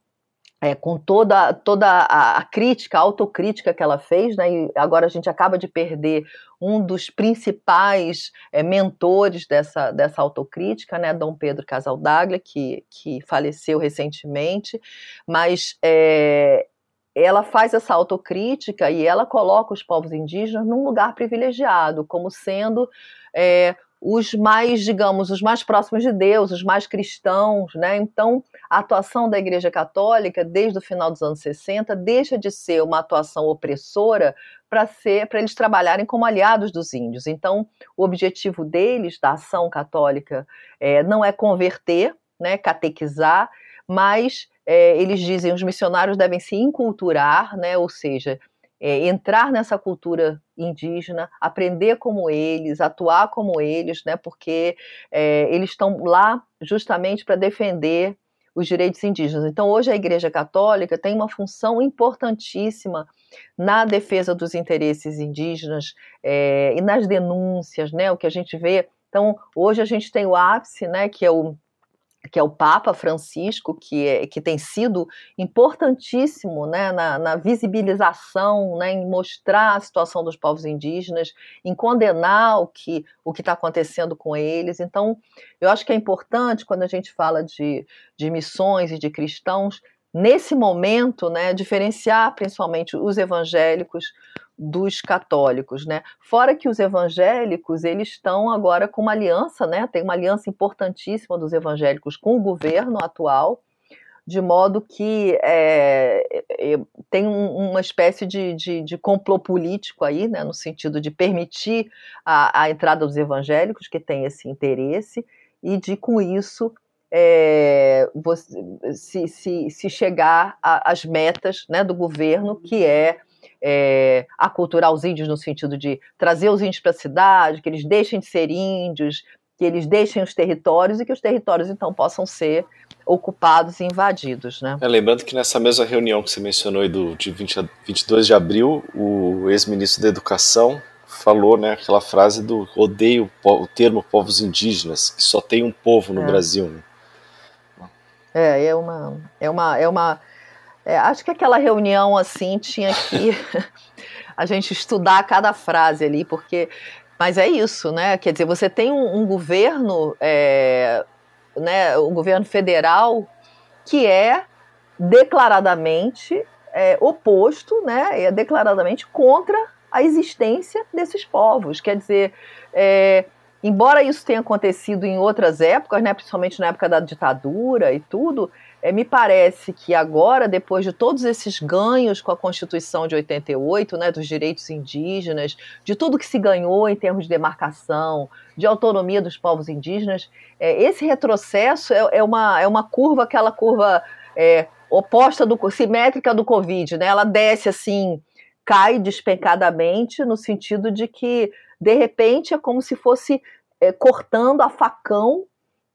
Speaker 3: é, com toda, toda a, crítica, a autocrítica que ela fez, né, e agora a gente acaba de perder um dos principais é, mentores dessa, dessa autocrítica, né, Dom Pedro Casaldaglia, que, que faleceu recentemente, mas é, ela faz essa autocrítica e ela coloca os povos indígenas num lugar privilegiado, como sendo é, os mais, digamos, os mais próximos de Deus, os mais cristãos, né? Então, a atuação da Igreja Católica desde o final dos anos 60 deixa de ser uma atuação opressora para ser para eles trabalharem como aliados dos índios. Então, o objetivo deles, da ação católica, é, não é converter, né, catequizar, mas é, eles dizem os missionários devem se inculturar, né, ou seja, é, entrar nessa cultura indígena, aprender como eles, atuar como eles, né, porque é, eles estão lá justamente para defender os direitos indígenas. Então, hoje a Igreja Católica tem uma função importantíssima na defesa dos interesses indígenas é, e nas denúncias, né, o que a gente vê. Então, hoje a gente tem o ápice, né, que é o que é o Papa Francisco, que, é, que tem sido importantíssimo né, na, na, visibilização, né, em mostrar a situação dos povos indígenas, em condenar o que o está acontecendo com eles. Então, eu acho que é importante, quando a gente fala de, de missões e de cristãos, nesse momento, né, diferenciar principalmente os evangélicos dos católicos, né? Fora que os evangélicos eles estão agora com uma aliança, né? Tem uma aliança importantíssima dos evangélicos com o governo atual, de modo que é, é, tem um, uma espécie de, de, de, complô político aí, né? No sentido de permitir a, a entrada dos evangélicos que têm esse interesse e de com isso é, você, se, se, se chegar às metas né, do governo, que é é, aculturar os índios no sentido de trazer os índios para a cidade, que eles deixem de ser índios, que eles deixem os territórios e que os territórios então possam ser ocupados e invadidos. Né?
Speaker 1: É, lembrando que nessa mesma reunião que você mencionou do, de 20 a 22 de abril, o ex-ministro da Educação falou né, aquela frase do odeio o termo povos indígenas, que só tem um povo no é. Brasil. Né?
Speaker 3: É, é uma, é uma, é uma é, acho que aquela reunião assim tinha que a gente estudar cada frase ali, porque. Mas é isso, né? Quer dizer, você tem um, um governo, é, né, o um governo federal que é declaradamente é, oposto, né? É declaradamente contra a existência desses povos. Quer dizer, é, embora isso tenha acontecido em outras épocas, né, principalmente na época da ditadura e tudo, é, me parece que agora, depois de todos esses ganhos com a Constituição de 88, né, dos direitos indígenas, de tudo que se ganhou em termos de demarcação, de autonomia dos povos indígenas, é, esse retrocesso é, é, uma, é uma curva, aquela curva é, oposta, do, simétrica do Covid, né? Ela desce assim, cai despencadamente, no sentido de que, de repente, é como se fosse é, cortando a facão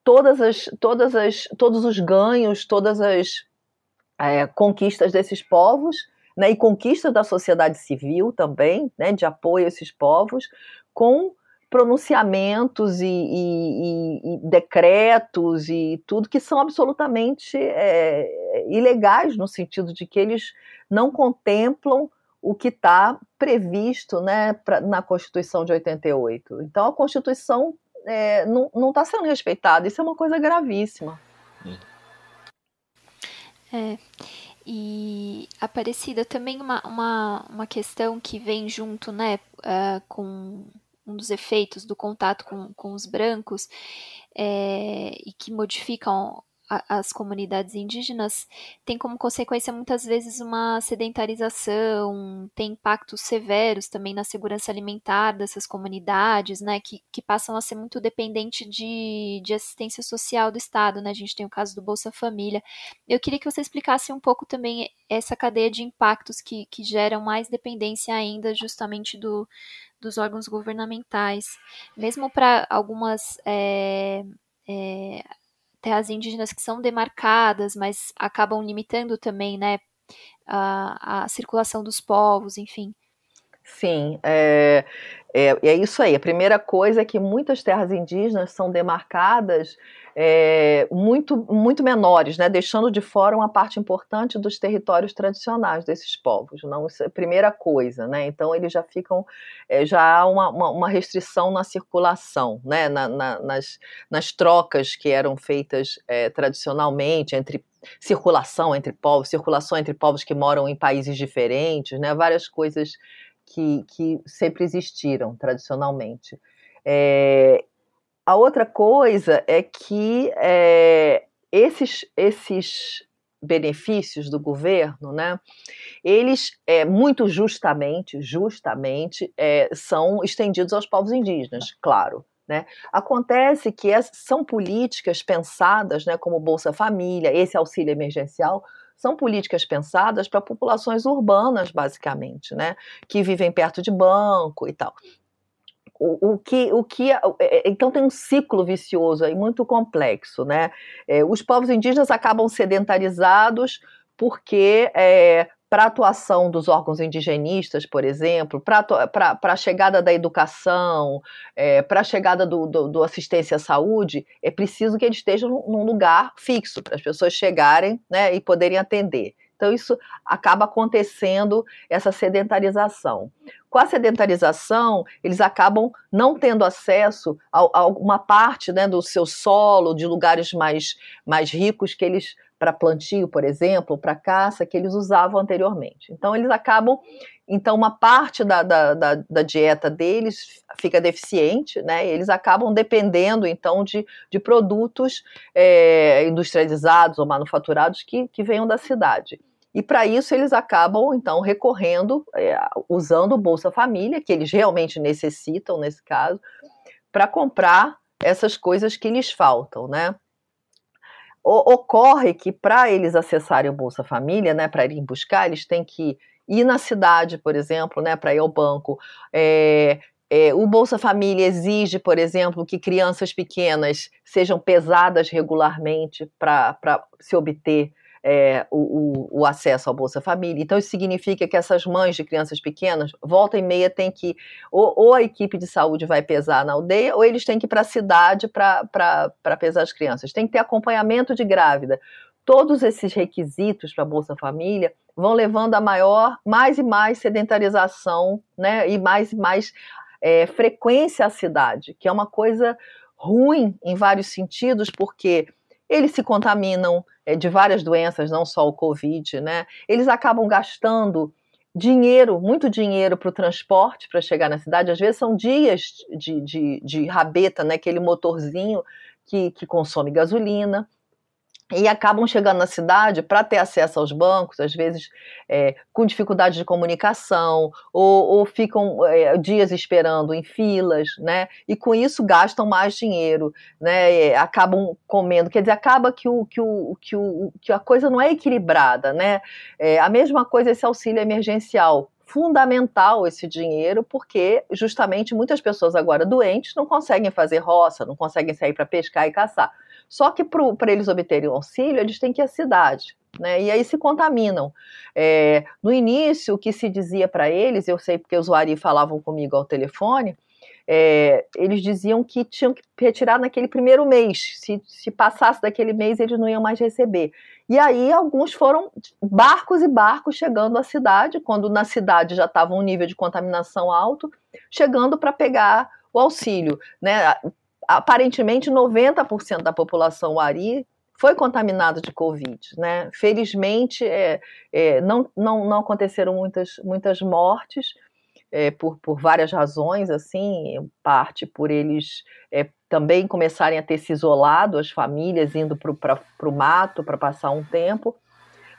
Speaker 3: todas as, todas as, todos os ganhos, todas as é, conquistas desses povos, né, e conquistas da sociedade civil também, né, de apoio a esses povos, com pronunciamentos e, e, e, decretos e tudo que são absolutamente é, ilegais no sentido de que eles não contemplam o que está previsto né, pra, na Constituição de 88. Então a Constituição é, não está sendo respeitada. Isso é uma coisa gravíssima.
Speaker 2: É. E Aparecida, também uma, uma, uma questão que vem junto né, uh, com um dos efeitos do contato com, com os brancos é, e que modificam as comunidades indígenas tem como consequência muitas vezes uma sedentarização, tem impactos severos também na segurança alimentar dessas comunidades, né, que, que passam a ser muito dependentes de, de assistência social do Estado, né, a gente tem o caso do Bolsa Família. Eu queria que você explicasse um pouco também essa cadeia de impactos que, que geram mais dependência ainda justamente do, dos órgãos governamentais, mesmo para algumas é, é, terras indígenas que são demarcadas, mas acabam limitando também, né, a, a circulação dos povos, enfim.
Speaker 3: Sim, é, é, é, isso aí. A primeira coisa é que muitas terras indígenas são demarcadas é, muito, muito menores, né, deixando de fora uma parte importante dos territórios tradicionais desses povos. Não, isso é a primeira coisa. Né? Então, eles já ficam, é, já há uma, uma, uma, restrição na circulação, né, na, na, nas, nas trocas que eram feitas é, tradicionalmente entre circulação entre povos, circulação entre povos que moram em países diferentes, né, várias coisas que, que sempre existiram tradicionalmente. É, a outra coisa é que é, esses, esses benefícios do governo, né, eles é, muito justamente, justamente, é, são estendidos aos povos indígenas, claro. Né? Acontece que são políticas pensadas, né, como Bolsa Família, esse auxílio emergencial, são políticas pensadas para populações urbanas, basicamente, né, que vivem perto de banco e tal. O, o, que, o que, é, é, então tem um ciclo vicioso aí muito complexo, né? É, os povos indígenas acabam sedentarizados porque é, para a atuação dos órgãos indigenistas, por exemplo, para a chegada da educação, é, para a chegada do, do, do, assistência à saúde, é preciso que eles estejam num lugar fixo, para as pessoas chegarem né, e poderem atender. Então, isso acaba acontecendo, essa sedentarização. Com a sedentarização, eles acabam não tendo acesso a, a uma parte né, do seu solo, de lugares mais, mais ricos que eles para plantio, por exemplo, para caça, que eles usavam anteriormente. Então, eles acabam. Então, uma parte da, da, da, da dieta deles fica deficiente, né? eles acabam dependendo, então, de, de produtos é, industrializados ou manufaturados que, que venham da cidade. E para isso eles acabam, então, recorrendo, é, usando o Bolsa Família, que eles realmente necessitam nesse caso, para comprar essas coisas que lhes faltam, né? Ocorre que para eles acessarem o Bolsa Família, né, para irem buscar, eles têm que ir na cidade, por exemplo, né, para ir ao banco. É, é, o Bolsa Família exige, por exemplo, que crianças pequenas sejam pesadas regularmente para se obter é, o, o, o, acesso ao Bolsa Família. Então, isso significa que essas mães de crianças pequenas, volta e meia, tem que. Ou, ou a equipe de saúde vai pesar na aldeia, ou eles têm que ir para a cidade para pesar as crianças. Tem que ter acompanhamento de grávida. Todos esses requisitos para Bolsa Família vão levando a maior, mais e mais sedentarização, né? E mais e mais é, frequência à cidade, que é uma coisa ruim em vários sentidos, porque eles se contaminam é, de várias doenças, não só o Covid, né? Eles acabam gastando dinheiro, muito dinheiro para o transporte para chegar na cidade. Às vezes são dias de, de, de rabeta, né? aquele motorzinho que, que consome gasolina e acabam chegando na cidade para ter acesso aos bancos, às vezes é, com dificuldade de comunicação, ou, ou ficam é, dias esperando em filas, né? E com isso gastam mais dinheiro, né? acabam comendo, quer dizer, acaba que, o, que, o, que, o, que a coisa não é equilibrada, né? É, a mesma coisa esse auxílio emergencial fundamental esse dinheiro, porque justamente muitas pessoas agora doentes não conseguem fazer roça, não conseguem sair para pescar e caçar. Só que para eles obterem o auxílio, eles têm que ir à cidade. Né? E aí se contaminam. É, no início, o que se dizia para eles, eu sei porque os usuários falavam comigo ao telefone, é, eles diziam que tinham que retirar naquele primeiro mês. Se, se passasse daquele mês, eles não iam mais receber. E aí alguns foram barcos e barcos chegando à cidade, quando na cidade já estava um nível de contaminação alto, chegando para pegar o auxílio. Né? Aparentemente, 90% da população ari foi contaminado de Covid. Né? Felizmente, é, é, não, não, não aconteceram muitas, muitas mortes, é, por, por várias razões, assim, parte por eles é, também começarem a ter se isolado, as famílias indo para o mato para passar um tempo.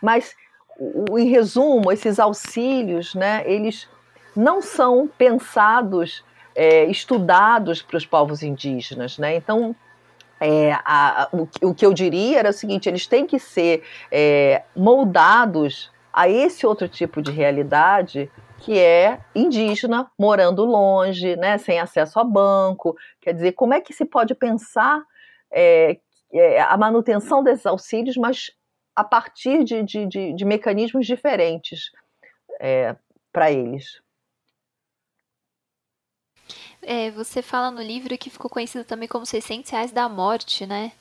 Speaker 3: Mas, o, em resumo, esses auxílios, né, eles não são pensados, é, estudados para os povos indígenas. Né? Então, é, a, o, o, que eu diria era o seguinte: eles têm que ser é, moldados a esse outro tipo de realidade que é indígena, morando longe, né, sem acesso a banco. Quer dizer, como é que se pode pensar é, é, a manutenção desses auxílios, mas a partir de, de, de, de mecanismos diferentes é, para eles?
Speaker 2: É, você fala no livro que ficou conhecido também como 600 reais da morte, né?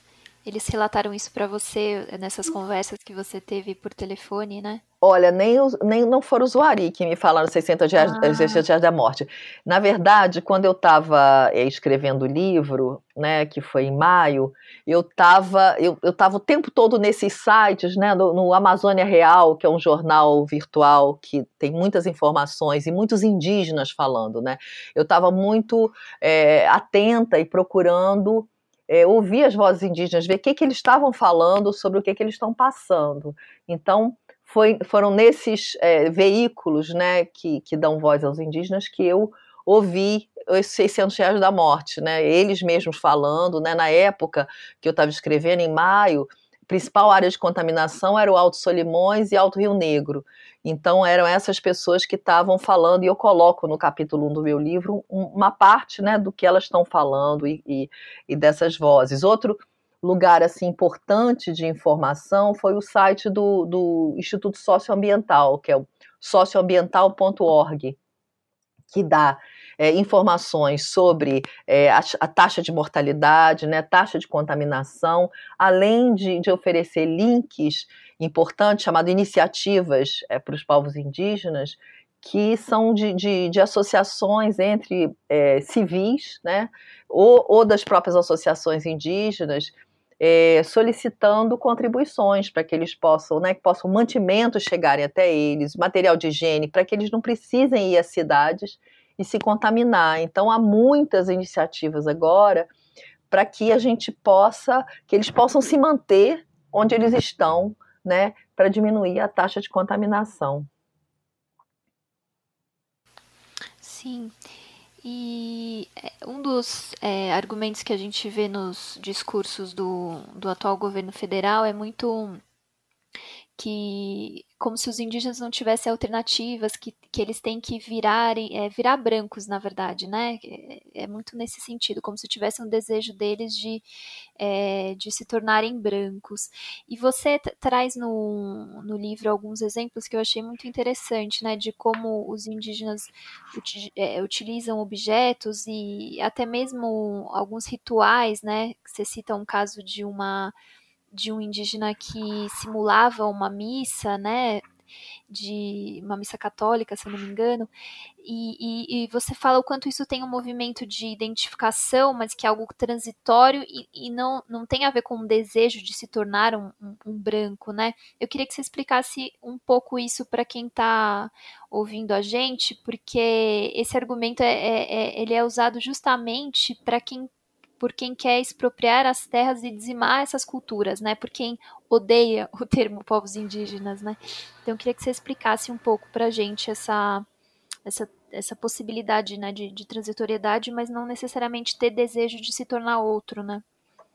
Speaker 2: Eles relataram isso para você nessas conversas que você teve por telefone, né?
Speaker 3: Olha, nem, nem não foram os Uari que me falaram 600 reais, ah. 600 reais da morte. Na verdade, quando eu estava é, escrevendo o livro, né, que foi em maio, eu estava eu, eu tava o tempo todo nesses sites, né, no, no, Amazônia Real, que é um jornal virtual que tem muitas informações e muitos indígenas falando, né. Eu estava muito é, atenta e procurando é, ouvir as vozes indígenas, ver o que, que eles estavam falando sobre o que, que eles estão passando. Então, foi, foram nesses é, veículos né, que, que dão voz aos indígenas que eu ouvi os 600 reais da morte, né? Eles mesmos falando, né? Na época que eu estava escrevendo, em maio, principal área de contaminação era o Alto Solimões e Alto Rio Negro. Então eram essas pessoas que estavam falando, e eu coloco no capítulo 1 do meu livro uma parte né, do que elas estão falando e, e, e dessas vozes. Outro lugar assim importante de informação foi o site do, do Instituto Socioambiental, que é o socioambiental.org, que dá é, informações sobre é, a, a, taxa de mortalidade, né, taxa de contaminação, além de, de oferecer links importante chamado Iniciativas é, para os Povos Indígenas, que são de, de, de associações entre é, civis, né, ou, ou, das próprias associações indígenas, é, solicitando contribuições para que eles possam, né, que possam mantimentos chegarem até eles, material de higiene, para que eles não precisem ir às cidades e se contaminar. Então há muitas iniciativas agora para que a gente possa, que eles possam se manter onde eles estão, né, para diminuir a taxa de contaminação.
Speaker 2: Sim. E é, um dos é, argumentos que a gente vê nos discursos do, do atual governo federal é muito que como se os indígenas não tivessem alternativas, que, que eles têm que virarem, é, virar brancos, na verdade, né? É, é, muito nesse sentido, como se tivesse um desejo deles de, é, de se tornarem brancos. E você traz no, no livro alguns exemplos que eu achei muito interessante, né? De como os indígenas é, utilizam objetos e até mesmo alguns rituais, né? Você cita um caso de uma de um indígena que simulava uma missa, né? de uma missa católica, se eu não me engano, e, e, e, você fala o quanto isso tem um movimento de identificação, mas que é algo transitório e, e não, não tem a ver com um desejo de se tornar um, um, um branco, né? Eu queria que você explicasse um pouco isso para quem está ouvindo a gente, porque esse argumento é, é, é ele é usado justamente para quem por quem quer expropriar as terras e dizimar essas culturas, né? Por quem odeia o termo povos indígenas, né? Então eu queria que você explicasse um pouco para a gente essa, essa, essa possibilidade né, de, de transitoriedade, mas não necessariamente ter desejo de se tornar outro, né?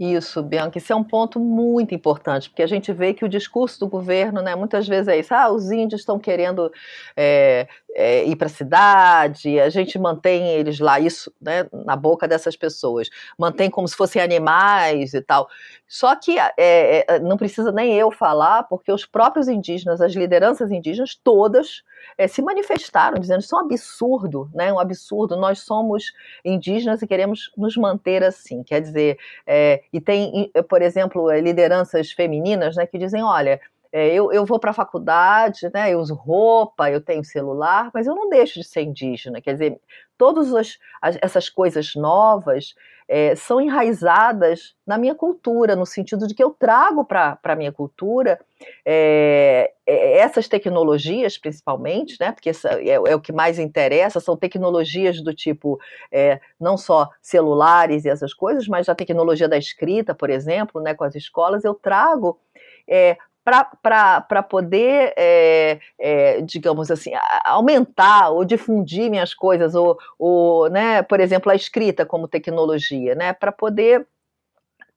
Speaker 3: Isso, Bianca, isso é um ponto muito importante, porque a gente vê que o discurso do governo, né, muitas vezes é isso, ah, os índios estão querendo é, é, ir para a cidade, a gente mantém eles lá, isso né, na boca dessas pessoas, mantém como se fossem animais e tal. Só que é, é, não precisa nem eu falar, porque os próprios indígenas, as lideranças indígenas, todas é, se manifestaram dizendo isso é um absurdo, né? Um absurdo. Nós somos indígenas e queremos nos manter assim. Quer dizer, é, e tem, por exemplo, lideranças femininas, né, que dizem, olha, é, eu, eu, vou para a faculdade, né, eu uso roupa, eu tenho celular, mas eu não deixo de ser indígena. Quer dizer, todas as, essas coisas novas é, são enraizadas na minha cultura, no sentido de que eu trago para a minha cultura é, é, essas tecnologias, principalmente, né, porque é, é, o que mais interessa, são tecnologias do tipo é, não só celulares e essas coisas, mas a tecnologia da escrita, por exemplo, né, com as escolas, eu trago é, para poder, é, é, digamos assim, aumentar ou difundir minhas coisas, ou, ou né, por exemplo, a escrita como tecnologia, né, para poder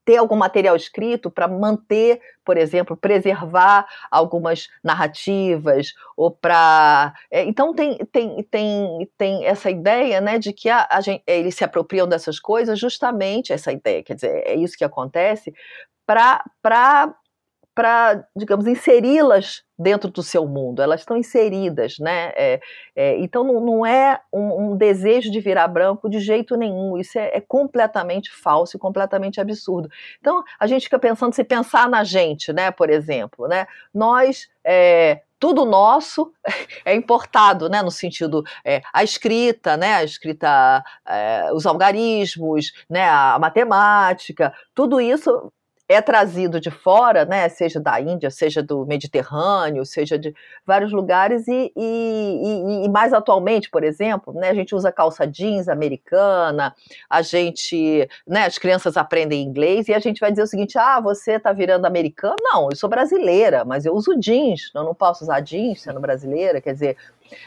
Speaker 3: ter algum material escrito para manter, por exemplo, preservar algumas narrativas ou para é, então tem, tem, tem, tem essa ideia né, de que a, a gente, eles se apropriam dessas coisas justamente essa ideia, quer dizer, é isso que acontece para para, digamos, inseri-las dentro do seu mundo. Elas estão inseridas, né? É, é, então não, não é um, um, desejo de virar branco de jeito nenhum. Isso é, é, completamente falso e completamente absurdo. Então a gente fica pensando se pensar na gente, né? Por exemplo, né? Nós é, tudo nosso é importado, né, no sentido é, a escrita, né, a escrita, é, os algarismos, né, a matemática, tudo isso é trazido de fora, né, seja da Índia, seja do Mediterrâneo, seja de vários lugares, e, e, e, mais atualmente, por exemplo, né, a gente usa calça jeans americana, a gente, né, as crianças aprendem inglês, e a gente vai dizer o seguinte, ah, você está virando americano? Não, eu sou brasileira, mas eu uso jeans, eu não posso usar jeans sendo brasileira, quer dizer,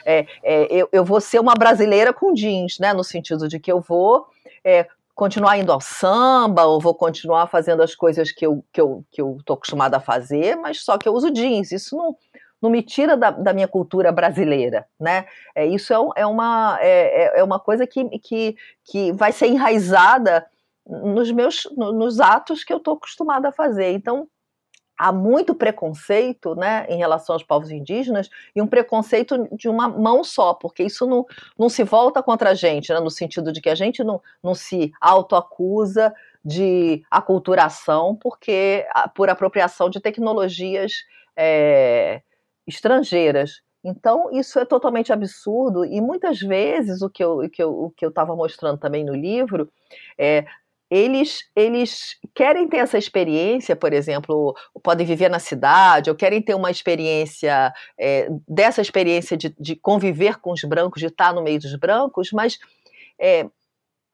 Speaker 3: é, é, eu, eu vou ser uma brasileira com jeans, né, no sentido de que eu vou é, continuar indo ao samba, ou vou continuar fazendo as coisas que eu que eu que eu tô acostumada a fazer, mas só que eu uso jeans. Isso não não me tira da, da minha cultura brasileira, né? É, isso é, é uma é, é, é uma coisa que, que, que vai ser enraizada nos meus nos atos que eu estou acostumada a fazer. Então há muito preconceito né, em relação aos povos indígenas e um preconceito de uma mão só, porque isso não, não se volta contra a gente, né, no sentido de que a gente não, não se autoacusa de aculturação porque por apropriação de tecnologias é, estrangeiras. Então, isso é totalmente absurdo, e muitas vezes o que eu estava mostrando também no livro é eles, eles querem ter essa experiência, por exemplo, podem viver na cidade, ou querem ter uma experiência, é, dessa experiência de, de, conviver com os brancos, de estar no meio dos brancos, mas é,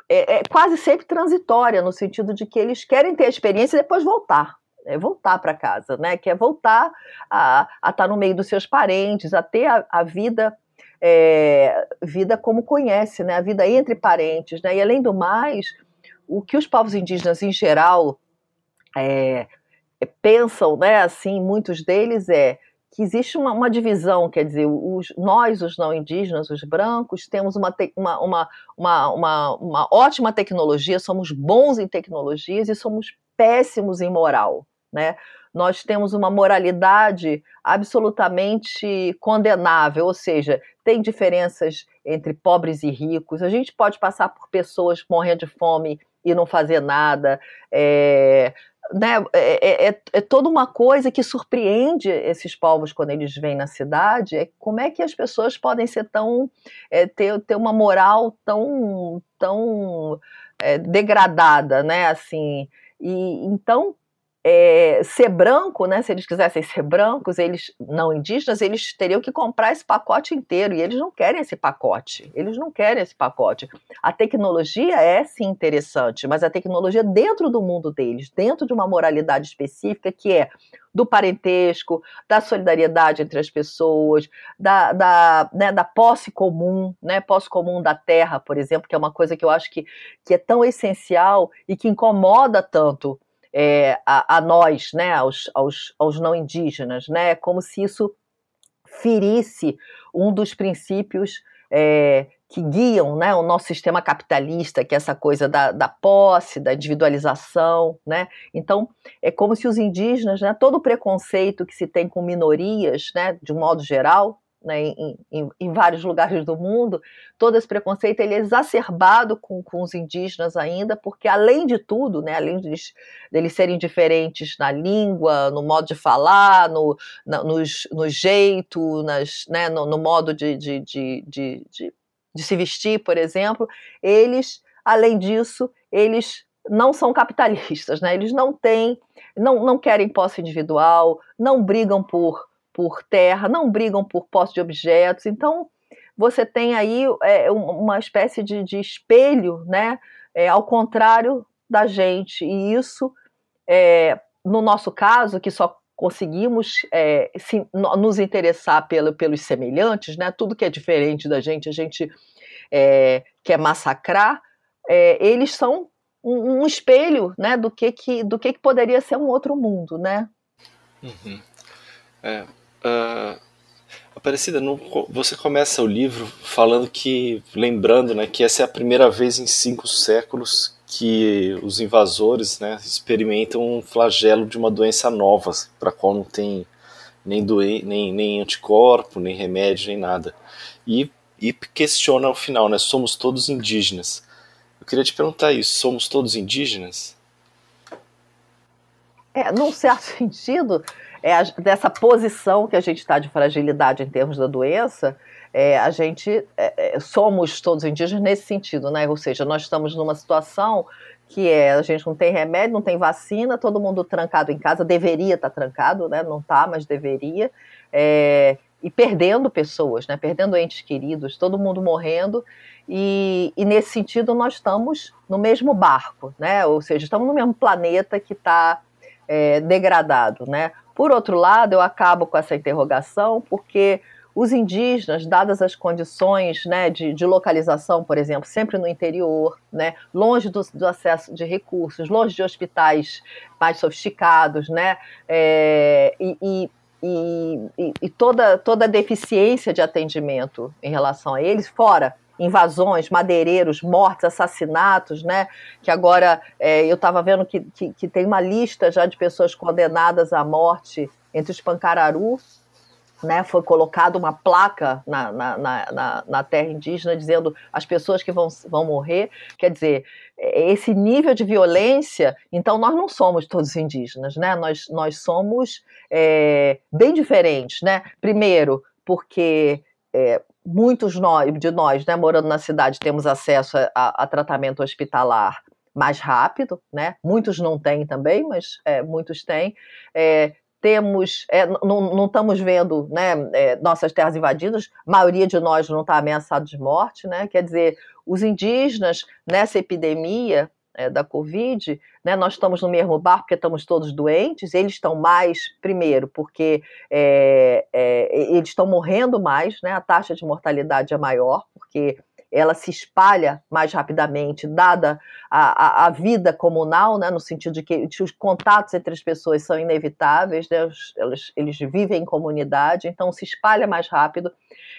Speaker 3: é, é quase sempre transitória, no sentido de que eles querem ter a experiência e depois voltar. É voltar para casa, né? Que é voltar a, a estar no meio dos seus parentes, a ter a, a vida é, vida como conhece, né? A vida entre parentes, né? E além do mais, o que os povos indígenas em geral é, é, pensam, né, assim, muitos deles é que existe uma, uma divisão, quer dizer, os, nós, os não indígenas, os brancos, temos uma, te, uma, uma, uma, uma, ótima tecnologia, somos bons em tecnologias e somos péssimos em moral, né? Nós temos uma moralidade absolutamente condenável, ou seja, tem diferenças entre pobres e ricos. A gente pode passar por pessoas morrendo de fome e não fazer nada. É, né, é, é, é, toda uma coisa que surpreende esses povos quando eles vêm na cidade, é como é que as pessoas podem ser tão, é, ter, ter uma moral tão, tão é, degradada, né, assim, e então é, ser branco, né? Se eles quisessem ser brancos, eles não indígenas, eles teriam que comprar esse pacote inteiro e eles não querem esse pacote. Eles não querem esse pacote. A tecnologia é sim interessante, mas a tecnologia dentro do mundo deles, dentro de uma moralidade específica que é do parentesco, da solidariedade entre as pessoas, da, da, né, da posse comum, né, posse comum da terra, por exemplo, que é uma coisa que eu acho que, que é tão essencial e que incomoda tanto é, a, a, nós, né, aos, aos, aos não indígenas, né, como se isso ferisse um dos princípios é, que guiam né, o nosso sistema capitalista, que é essa coisa da, da posse, da individualização. Né? Então, é como se os indígenas, né, todo o preconceito que se tem com minorias, né, de um modo geral, né, em, em, em, vários lugares do mundo, todo esse preconceito ele é exacerbado com, com os indígenas ainda, porque além de tudo, né, além deles, deles serem diferentes na língua, no modo de falar, no, na, nos, no jeito, nas, né, no, no modo de, de, de, de, de, de se vestir, por exemplo, eles, além disso, eles não são capitalistas, né? Eles não têm, não, não querem posse individual, não brigam por por terra, não brigam por posse de objetos. Então, você tem aí é, uma espécie de, de espelho, né? É, ao contrário da gente. E isso, é, no nosso caso, que só conseguimos é, se, nos interessar pelo, pelos semelhantes, né? Tudo que é diferente da gente, a gente é, quer massacrar. É, eles são um, um, espelho, né? Do que que do que, que poderia ser um outro mundo, né?
Speaker 1: Uhum. É, Uh, Aparecida, você começa o livro falando que, lembrando né, que essa é a primeira vez em cinco séculos que os invasores né, experimentam um flagelo de uma doença nova, para a qual não tem nem, doen nem, nem anticorpo, nem remédio, nem nada. E, e questiona ao final, né, somos todos indígenas. Eu queria te perguntar isso, somos todos indígenas?
Speaker 3: É, num certo sentido, é a, dessa posição que a gente está de fragilidade em termos da doença, é, a gente é, é, somos todos indígenas nesse sentido, né? Ou seja, nós estamos numa situação que é a gente não tem remédio, não tem vacina, todo mundo trancado em casa, deveria estar tá trancado, né? Não está, mas deveria. É, e perdendo pessoas, né? Perdendo entes queridos, todo mundo morrendo. E, e, nesse sentido nós estamos no mesmo barco, né? Ou seja, estamos no mesmo planeta que está é, degradado, né? Por outro lado, eu acabo com essa interrogação porque os indígenas, dadas as condições né, de, de, localização, por exemplo, sempre no interior, né, longe do, do, acesso de recursos, longe de hospitais mais sofisticados, né, é, e, e, e, e, toda, toda a deficiência de atendimento em relação a eles, fora invasões, madeireiros, mortes, assassinatos, né? Que agora é, eu estava vendo que, que, que, tem uma lista já de pessoas condenadas à morte entre os Pancararu, né? Foi colocada uma placa na, na, na, na, terra indígena dizendo as pessoas que vão, vão morrer. Quer dizer, esse nível de violência, então nós não somos todos indígenas, né? Nós, nós somos é, bem diferentes, né? Primeiro, porque é, muitos nós, de nós, né, morando na cidade, temos acesso a, a, tratamento hospitalar mais rápido, né? Muitos não têm também, mas é, muitos têm. É, temos, é, não, não, estamos vendo né, é, nossas terras invadidas, a maioria de nós não está ameaçado de morte, né? Quer dizer, os indígenas nessa epidemia é, da Covid, né, nós estamos no mesmo barco porque estamos todos doentes, eles estão mais, primeiro, porque é, é, eles estão morrendo mais, né, a taxa de mortalidade é maior, porque ela se espalha mais rapidamente, dada a, a, a vida comunal, né, no sentido de que os contatos entre as pessoas são inevitáveis, né, eles, eles vivem em comunidade, então se espalha mais rápido,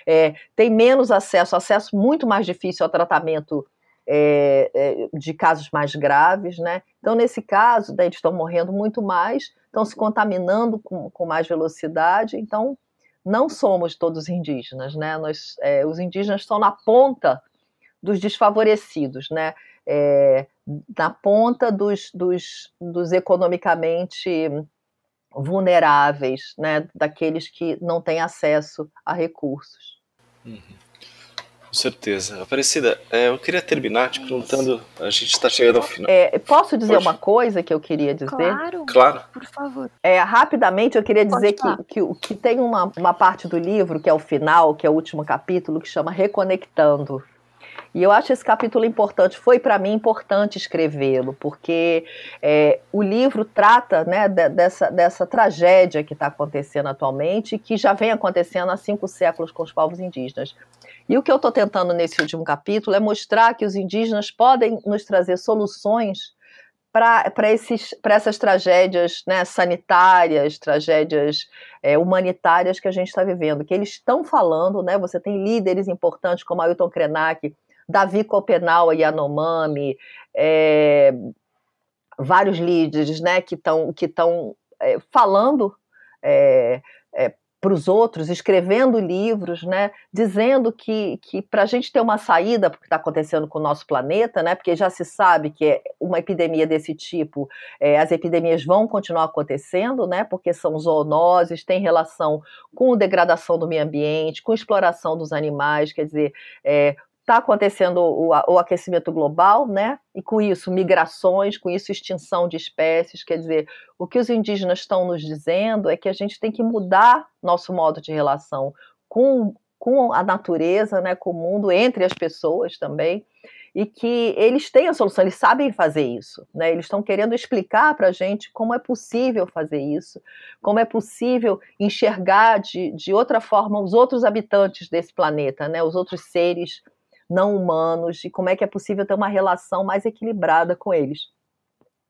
Speaker 3: é, tem menos acesso, acesso muito mais difícil ao tratamento é, é, de casos mais graves, né? Então, nesse caso, eles estão morrendo muito mais, estão se contaminando com, com mais velocidade, então não somos todos indígenas, né? Nós, é, os indígenas estão na ponta dos desfavorecidos, né? é, na ponta dos, dos, dos economicamente vulneráveis, né, daqueles que não têm acesso a recursos.
Speaker 1: Uhum. Com certeza. Aparecida, é, eu queria terminar te perguntando, a gente está chegando ao final.
Speaker 3: É, posso dizer Pode? uma coisa que eu queria dizer?
Speaker 2: Claro,
Speaker 1: claro.
Speaker 2: por favor.
Speaker 3: É, rapidamente, eu queria dizer que, que, que tem uma, uma parte do livro, que é o final, que é o último capítulo, que chama Reconectando. E eu acho esse capítulo importante. Foi para mim importante escrevê-lo, porque é, o livro trata né, dessa, dessa tragédia que está acontecendo atualmente, que já vem acontecendo há cinco séculos com os povos indígenas. E o que eu estou tentando nesse último capítulo é mostrar que os indígenas podem nos trazer soluções para essas tragédias né, sanitárias, tragédias é, humanitárias que a gente está vivendo, que eles estão falando, né? Você tem líderes importantes como Ailton Krenak, Davi Copenau Yanomami, é, vários líderes né, que estão que é, falando é, é para os outros, escrevendo livros, né, dizendo que, que para a gente ter uma saída para o que está acontecendo com o nosso planeta, né, porque já se sabe que é uma epidemia desse tipo, é, as epidemias vão continuar acontecendo, né, porque são zoonoses, tem relação com degradação do meio ambiente, com exploração dos animais, quer dizer, é, está acontecendo o, o, aquecimento global, né? E com isso, migrações, com isso, extinção de espécies. Quer dizer, o que os indígenas estão nos dizendo é que a gente tem que mudar nosso modo de relação com, com a natureza, né? com o mundo, entre as pessoas também. E que eles têm a solução, eles sabem fazer isso, né? Eles estão querendo explicar para a gente como é possível fazer isso, como é possível enxergar de, de outra forma os outros habitantes desse planeta, né? Os outros seres não humanos e como é que é possível ter uma relação mais equilibrada com eles.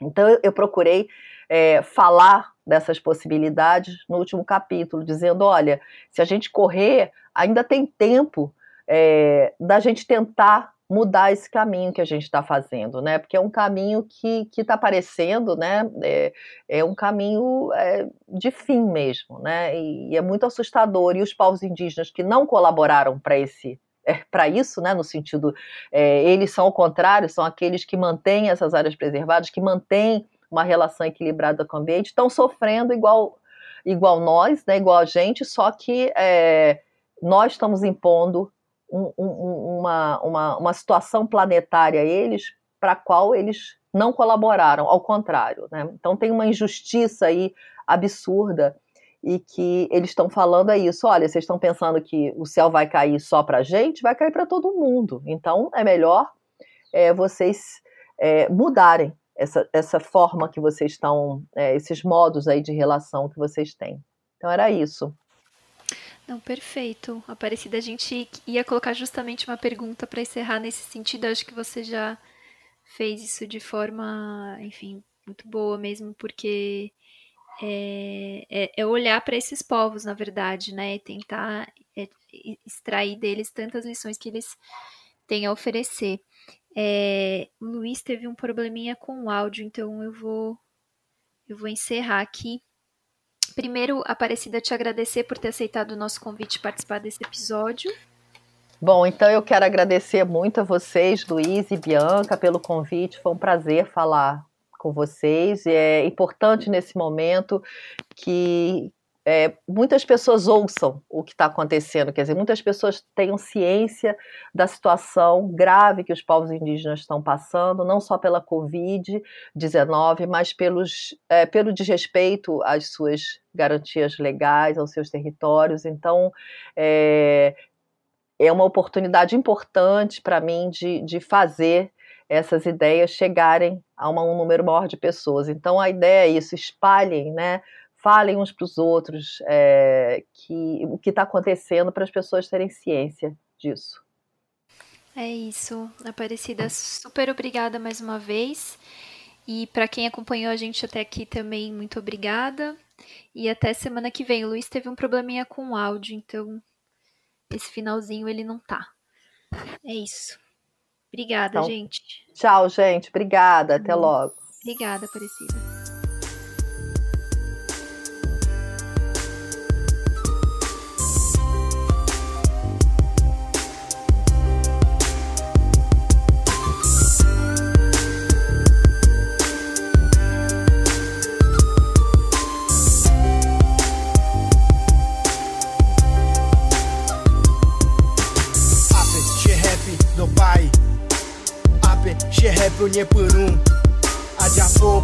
Speaker 3: Então eu, procurei é, falar dessas possibilidades no último capítulo, dizendo: olha, se a gente correr, ainda tem tempo é, da gente tentar mudar esse caminho que a gente está fazendo, né? Porque é um caminho que está aparecendo, né? É, é um caminho é, de fim mesmo, né? E, e, é muito assustador. E os povos indígenas que não colaboraram para esse é, para isso, né, no sentido, é, eles são ao contrário, são aqueles que mantêm essas áreas preservadas, que mantêm uma relação equilibrada com o ambiente, estão sofrendo igual, igual nós, né, igual a gente, só que é, nós estamos impondo um, um, uma, uma, uma situação planetária a eles para a qual eles não colaboraram, ao contrário. Né? Então tem uma injustiça aí absurda e que eles estão falando é isso. Olha, vocês estão pensando que o céu vai cair só para gente, vai cair para todo mundo. Então é melhor é, vocês é, mudarem essa, essa forma que vocês estão, é, esses modos aí de relação que vocês têm. Então era isso.
Speaker 2: Não, perfeito. Aparecida, a gente ia colocar justamente uma pergunta para encerrar nesse sentido. Acho que você já fez isso de forma, enfim, muito boa mesmo, porque é, é, é olhar para esses povos, na verdade, né? E tentar é, extrair deles tantas lições que eles têm a oferecer. É, o Luiz teve um probleminha com o áudio, então eu vou, eu vou encerrar aqui. Primeiro, Aparecida, te agradecer por ter aceitado o nosso convite participar desse episódio.
Speaker 3: Bom, então eu quero agradecer muito a vocês, Luiz e Bianca, pelo convite. Foi um prazer falar com vocês. E é importante nesse momento que é, muitas pessoas ouçam o que está acontecendo, quer dizer, muitas pessoas tenham ciência da situação grave que os povos indígenas estão passando, não só pela Covid-19, mas pelos, é, pelo desrespeito às suas garantias legais, aos seus territórios. Então, é, é uma oportunidade importante para mim de, de fazer essas ideias chegarem a uma, um número maior de pessoas. Então a ideia é isso, espalhem, né? Falem uns para os outros é, que, o que está acontecendo para as pessoas terem ciência disso.
Speaker 2: É isso, Aparecida, super obrigada mais uma vez. E para quem acompanhou a gente até aqui também, muito obrigada. E até semana que vem. O Luiz teve um probleminha com o áudio, então esse finalzinho ele não tá. É isso. Obrigada, então, gente.
Speaker 3: Tchau, gente. Obrigada. Até logo.
Speaker 2: Obrigada, Aparecida.
Speaker 4: Conhe por um.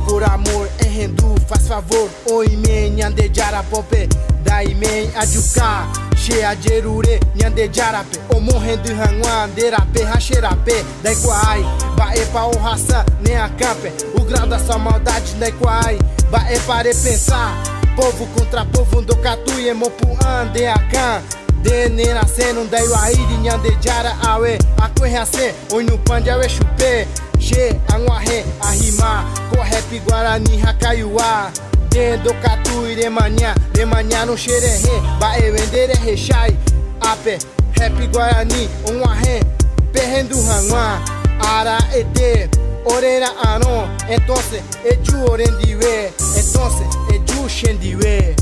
Speaker 4: Por amor, em rendu, faz favor. Oi men, nyande jarapope Dai men, adjuka She ajerure, nyande jarape Omo rendu hangwa, derape, racherape Dai quai, bae pa o raça, nem a campe O grau da sua maldade, dai quai Bae para pensar Povo contra povo, do catu e mopu ande a can Dene nascendo, dai o airi, nyande jara A correace, oi no pande awe chupe She, Anguaré, ahima. Correp, Guarani, Racaiuá Dendo, Catu, Iremanhá, Remanhá no Xererê Baê, Vendere, Rechai, Ape, Rap, Guarani, Anguaré Perrendo, Ranguá, Ara, Ete, Orera, Aron Entonces, Eju, Orendiwe, entonces, Eju, Xendiwe